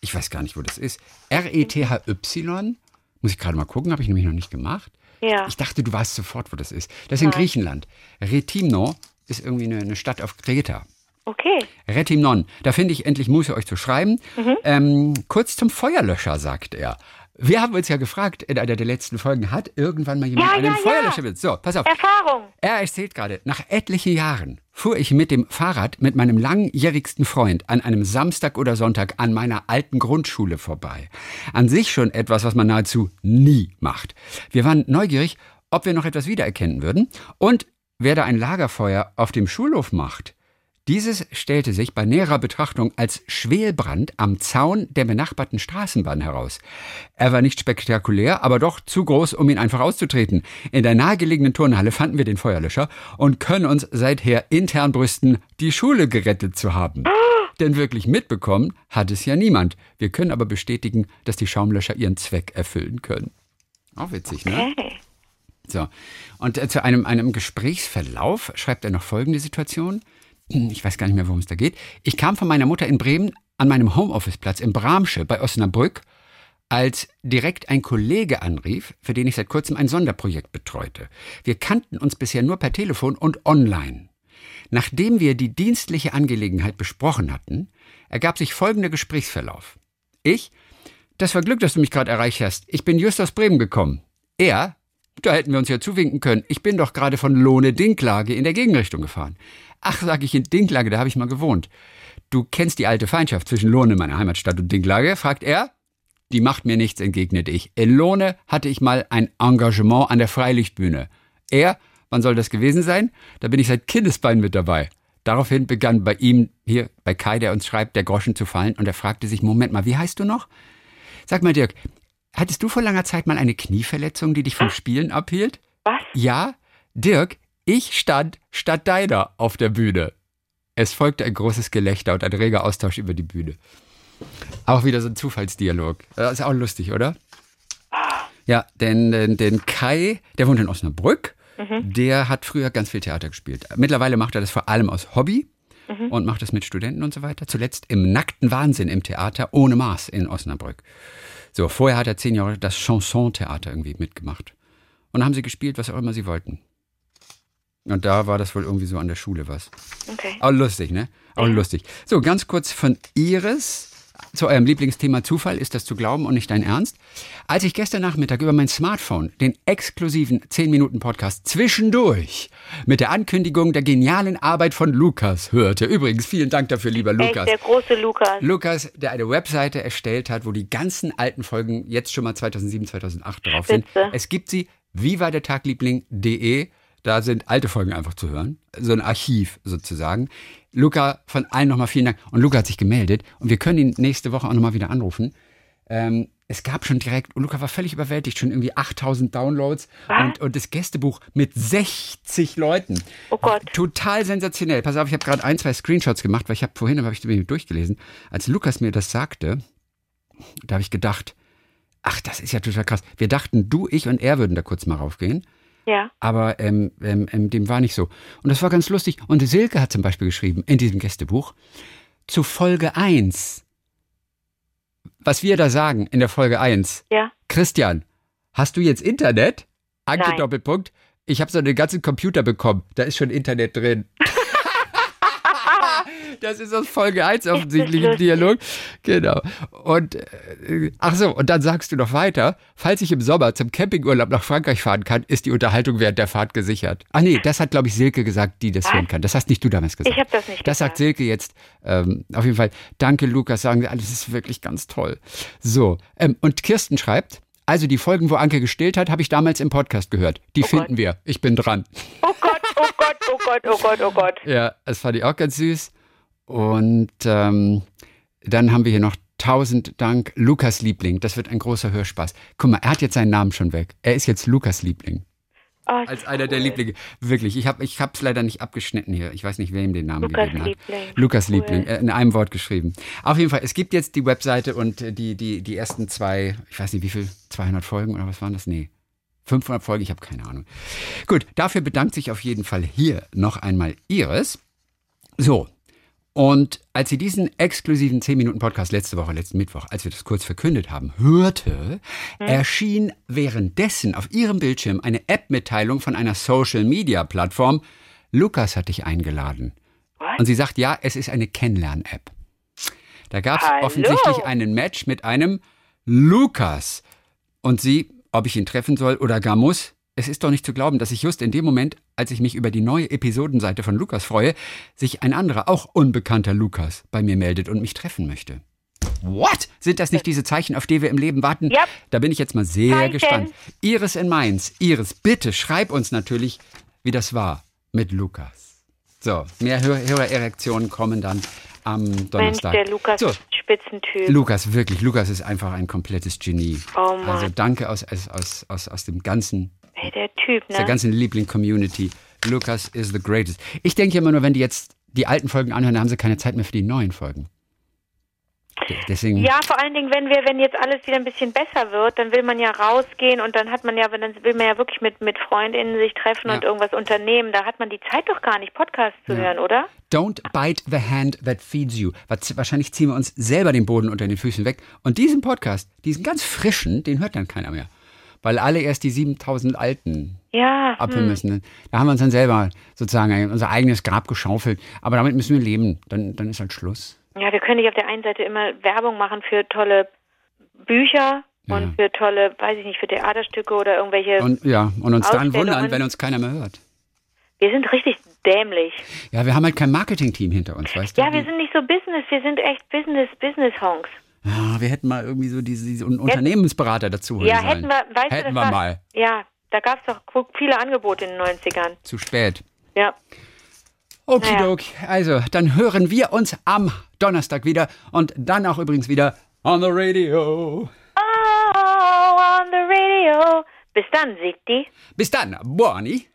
Ich weiß gar nicht, wo das ist. R-E-T-H-Y? Muss ich gerade mal gucken, habe ich nämlich noch nicht gemacht. Ja. Ich dachte, du weißt sofort, wo das ist. Das ist in Griechenland. Retimno ist irgendwie eine, eine Stadt auf Kreta. Okay. Retimnon. Da finde ich endlich Muße, euch zu schreiben. Mhm. Ähm, kurz zum Feuerlöscher, sagt er. Wir haben uns ja gefragt, in einer der letzten Folgen, hat irgendwann mal jemand Ja, einen ja, ja. Feuerlöscher mit? So, pass auf. Erfahrung. Er erzählt gerade, nach etlichen Jahren fuhr ich mit dem Fahrrad mit meinem langjährigsten Freund an einem Samstag oder Sonntag an meiner alten Grundschule vorbei. An sich schon etwas, was man nahezu nie macht. Wir waren neugierig, ob wir noch etwas wiedererkennen würden und wer da ein Lagerfeuer auf dem Schulhof macht. Dieses stellte sich bei näherer Betrachtung als Schwelbrand am Zaun der benachbarten Straßenbahn heraus. Er war nicht spektakulär, aber doch zu groß, um ihn einfach auszutreten. In der nahegelegenen Turnhalle fanden wir den Feuerlöscher und können uns seither intern brüsten, die Schule gerettet zu haben. Denn wirklich mitbekommen hat es ja niemand. Wir können aber bestätigen, dass die Schaumlöscher ihren Zweck erfüllen können. Auch witzig, ne? Okay. So. Und äh, zu einem, einem Gesprächsverlauf schreibt er noch folgende Situation. Ich weiß gar nicht mehr, worum es da geht. Ich kam von meiner Mutter in Bremen an meinem Homeoffice-Platz in Bramsche bei Osnabrück, als direkt ein Kollege anrief, für den ich seit kurzem ein Sonderprojekt betreute. Wir kannten uns bisher nur per Telefon und online. Nachdem wir die dienstliche Angelegenheit besprochen hatten, ergab sich folgender Gesprächsverlauf. Ich, das war Glück, dass du mich gerade erreicht hast. Ich bin just aus Bremen gekommen. Er, Da hätten wir uns ja zuwinken können. Ich bin doch gerade von Lohne Dinklage in der Gegenrichtung gefahren. Ach, sag ich, in Dinklage, da habe ich mal gewohnt. Du kennst die alte Feindschaft zwischen Lohne, meiner Heimatstadt, und Dinklage? fragt er. Die macht mir nichts, entgegnete ich. In Lohne hatte ich mal ein Engagement an der Freilichtbühne. Er, wann soll das gewesen sein? Da bin ich seit Kindesbein mit dabei. Daraufhin begann bei ihm, hier bei Kai, der uns schreibt, der Groschen zu fallen und er fragte sich, Moment mal, wie heißt du noch? Sag mal, Dirk, hattest du vor langer Zeit mal eine Knieverletzung, die dich vom Spielen abhielt? Was? Ja, Dirk, ich stand statt deiner auf der Bühne. Es folgte ein großes Gelächter und ein reger Austausch über die Bühne. Auch wieder so ein Zufallsdialog. Das ist auch lustig, oder? Ja, denn, denn, denn Kai, der wohnt in Osnabrück, der hat früher ganz viel Theater gespielt. Mittlerweile macht er das vor allem aus Hobby und macht das mit Studenten und so weiter. Zuletzt im nackten Wahnsinn im Theater ohne Maß in Osnabrück. So, vorher hat er zehn Jahre das Chanson-Theater irgendwie mitgemacht. Und dann haben sie gespielt, was auch immer sie wollten. Und da war das wohl irgendwie so an der Schule was. Okay. Auch lustig, ne? Auch lustig. So, ganz kurz von Iris zu eurem Lieblingsthema Zufall. Ist das zu glauben und nicht dein Ernst? Als ich gestern Nachmittag über mein Smartphone den exklusiven 10-Minuten-Podcast zwischendurch mit der Ankündigung der genialen Arbeit von Lukas hörte. Übrigens, vielen Dank dafür, lieber Echt, Lukas. der große Lukas. Lukas, der eine Webseite erstellt hat, wo die ganzen alten Folgen jetzt schon mal 2007, 2008 drauf sind. Spitze. Es gibt sie, wie war der Tagliebling.de. Da sind alte Folgen einfach zu hören. So ein Archiv sozusagen. Luca, von allen nochmal vielen Dank. Und Luca hat sich gemeldet und wir können ihn nächste Woche auch nochmal wieder anrufen. Ähm, es gab schon direkt, und Luca war völlig überwältigt, schon irgendwie 8000 Downloads Was? und, und das Gästebuch mit 60 Leuten. Oh Gott. Total sensationell. Pass auf, ich habe gerade ein, zwei Screenshots gemacht, weil ich habe vorhin habe ich durchgelesen. Als Lukas mir das sagte, da habe ich gedacht, ach, das ist ja total krass. Wir dachten, du, ich und er würden da kurz mal raufgehen. Ja. Aber ähm, ähm, ähm, dem war nicht so. Und das war ganz lustig. Und Silke hat zum Beispiel geschrieben in diesem Gästebuch zu Folge 1. Was wir da sagen in der Folge 1. Ja. Christian, hast du jetzt Internet? Anke. Doppelpunkt. Ich habe so einen ganzen Computer bekommen. Da ist schon Internet drin. Das ist aus Folge 1 offensichtlich im. Dialog. Genau. Und äh, ach so, und dann sagst du noch weiter, falls ich im Sommer zum Campingurlaub nach Frankreich fahren kann, ist die Unterhaltung während der Fahrt gesichert. Ach nee, das hat, glaube ich, Silke gesagt, die das Was? hören kann. Das hast nicht du damals gesagt. Ich habe das nicht Das sagt. Silke jetzt. Ähm, auf jeden Fall, danke Lukas, sagen wir, alles ist wirklich ganz toll. So, ähm, und Kirsten schreibt, also die Folgen, wo Anke gestillt hat, habe ich damals im Podcast gehört. Die finden wir. Ich bin dran. Oh Gott, oh Gott, oh Gott, oh Gott, oh Gott. Ja, das fand ich auch ganz süß. Und ähm, dann haben wir hier noch tausend Dank Lukas Liebling. Das wird ein großer Hörspaß. Guck mal, er hat jetzt seinen Namen schon weg. Er ist jetzt Lukas Liebling. Oh, Als einer der Lieblinge. Wirklich, ich habe ich es leider nicht abgeschnitten hier. Ich weiß nicht, wer ihm den Namen Lukas gegeben hat. Liebling. Lukas Cool. Liebling, äh, in einem Wort geschrieben. Auf jeden Fall, es gibt jetzt die Webseite und äh, die, die, die ersten zwei, ich weiß nicht wie viel, 200 Folgen oder was waren das? Nee. 500 Folgen, ich habe keine Ahnung. Gut, dafür bedankt sich auf jeden Fall hier noch einmal Iris. So, und als sie diesen exklusiven 10-Minuten-Podcast letzte Woche, letzten Mittwoch, als wir das kurz verkündet haben, hörte, erschien währenddessen auf ihrem Bildschirm eine App-Mitteilung von einer Social-Media-Plattform. Lukas hat dich eingeladen. What? Und sie sagt, ja, es ist eine Kennenlern-App. Da gab es offensichtlich einen Match mit einem Lukas. Und sie, ob ich ihn treffen soll oder gar muss, es ist doch nicht zu glauben, dass ich just in dem Moment, als ich mich über die neue Episodenseite von Lukas freue, sich ein anderer, auch unbekannter Lukas bei mir meldet und mich treffen möchte. What? Sind das nicht diese Zeichen, auf die wir im Leben warten? Ja. Da bin ich jetzt mal sehr Zeichen. gespannt. Iris in Mainz. Iris, bitte schreib uns natürlich, wie das war mit Lukas. So, mehr Hör Hörererektionen kommen dann am Mensch, Donnerstag. der Lukas So, Spitzentyp. Lukas, wirklich, Lukas ist einfach ein komplettes Genie. Oh Mann. Also danke aus, aus, aus, aus dem ganzen, Ey, der Typ, aus der ne? ganzen Liebling-Community. Lukas is the greatest. Ich denke immer nur, wenn die jetzt die alten Folgen anhören, dann haben sie keine Zeit mehr für die neuen Folgen. De- Deswegen, Ja, vor allen Dingen, wenn wir, wenn jetzt alles wieder ein bisschen besser wird, dann will man ja rausgehen und dann hat man ja, dann will man ja wirklich mit, mit Freundinnen sich treffen Ja. und irgendwas unternehmen. Da hat man die Zeit doch gar nicht, Podcasts zu Ja. hören, oder? Don't bite the hand that feeds you. Wahrscheinlich ziehen wir uns selber den Boden unter den Füßen weg. Und diesen Podcast, diesen ganz frischen, den hört dann keiner mehr. Weil alle erst die 7000 alten Ja. abhören Hm. müssen. Da haben wir uns dann selber sozusagen unser eigenes Grab geschaufelt. Aber damit müssen wir leben. Dann, dann ist halt Schluss. Ja, wir können nicht auf der einen Seite immer Werbung machen für tolle Bücher und für tolle, weiß ich nicht, für Theaterstücke oder irgendwelche. Und ja, und uns dann wundern, wenn uns keiner mehr hört. wir sind richtig dämlich. Ja, wir haben halt kein Marketing-Team hinter uns, weißt du? Ja, wir sind nicht so Business, wir sind echt Business, Business-Honks. Ja, wir hätten mal irgendwie so diese, diese Un- Unternehmensberater dazu holen Ja, sollen. hätten wir, Hätten wir war, mal. Ja, da gab es doch viele Angebote in den 90ern. Zu spät. Ja. Okidok. Also, dann hören wir uns am Donnerstag wieder und dann auch übrigens wieder on the radio. Oh, on the radio. Bis dann, Sigti. Bis dann. Buoni.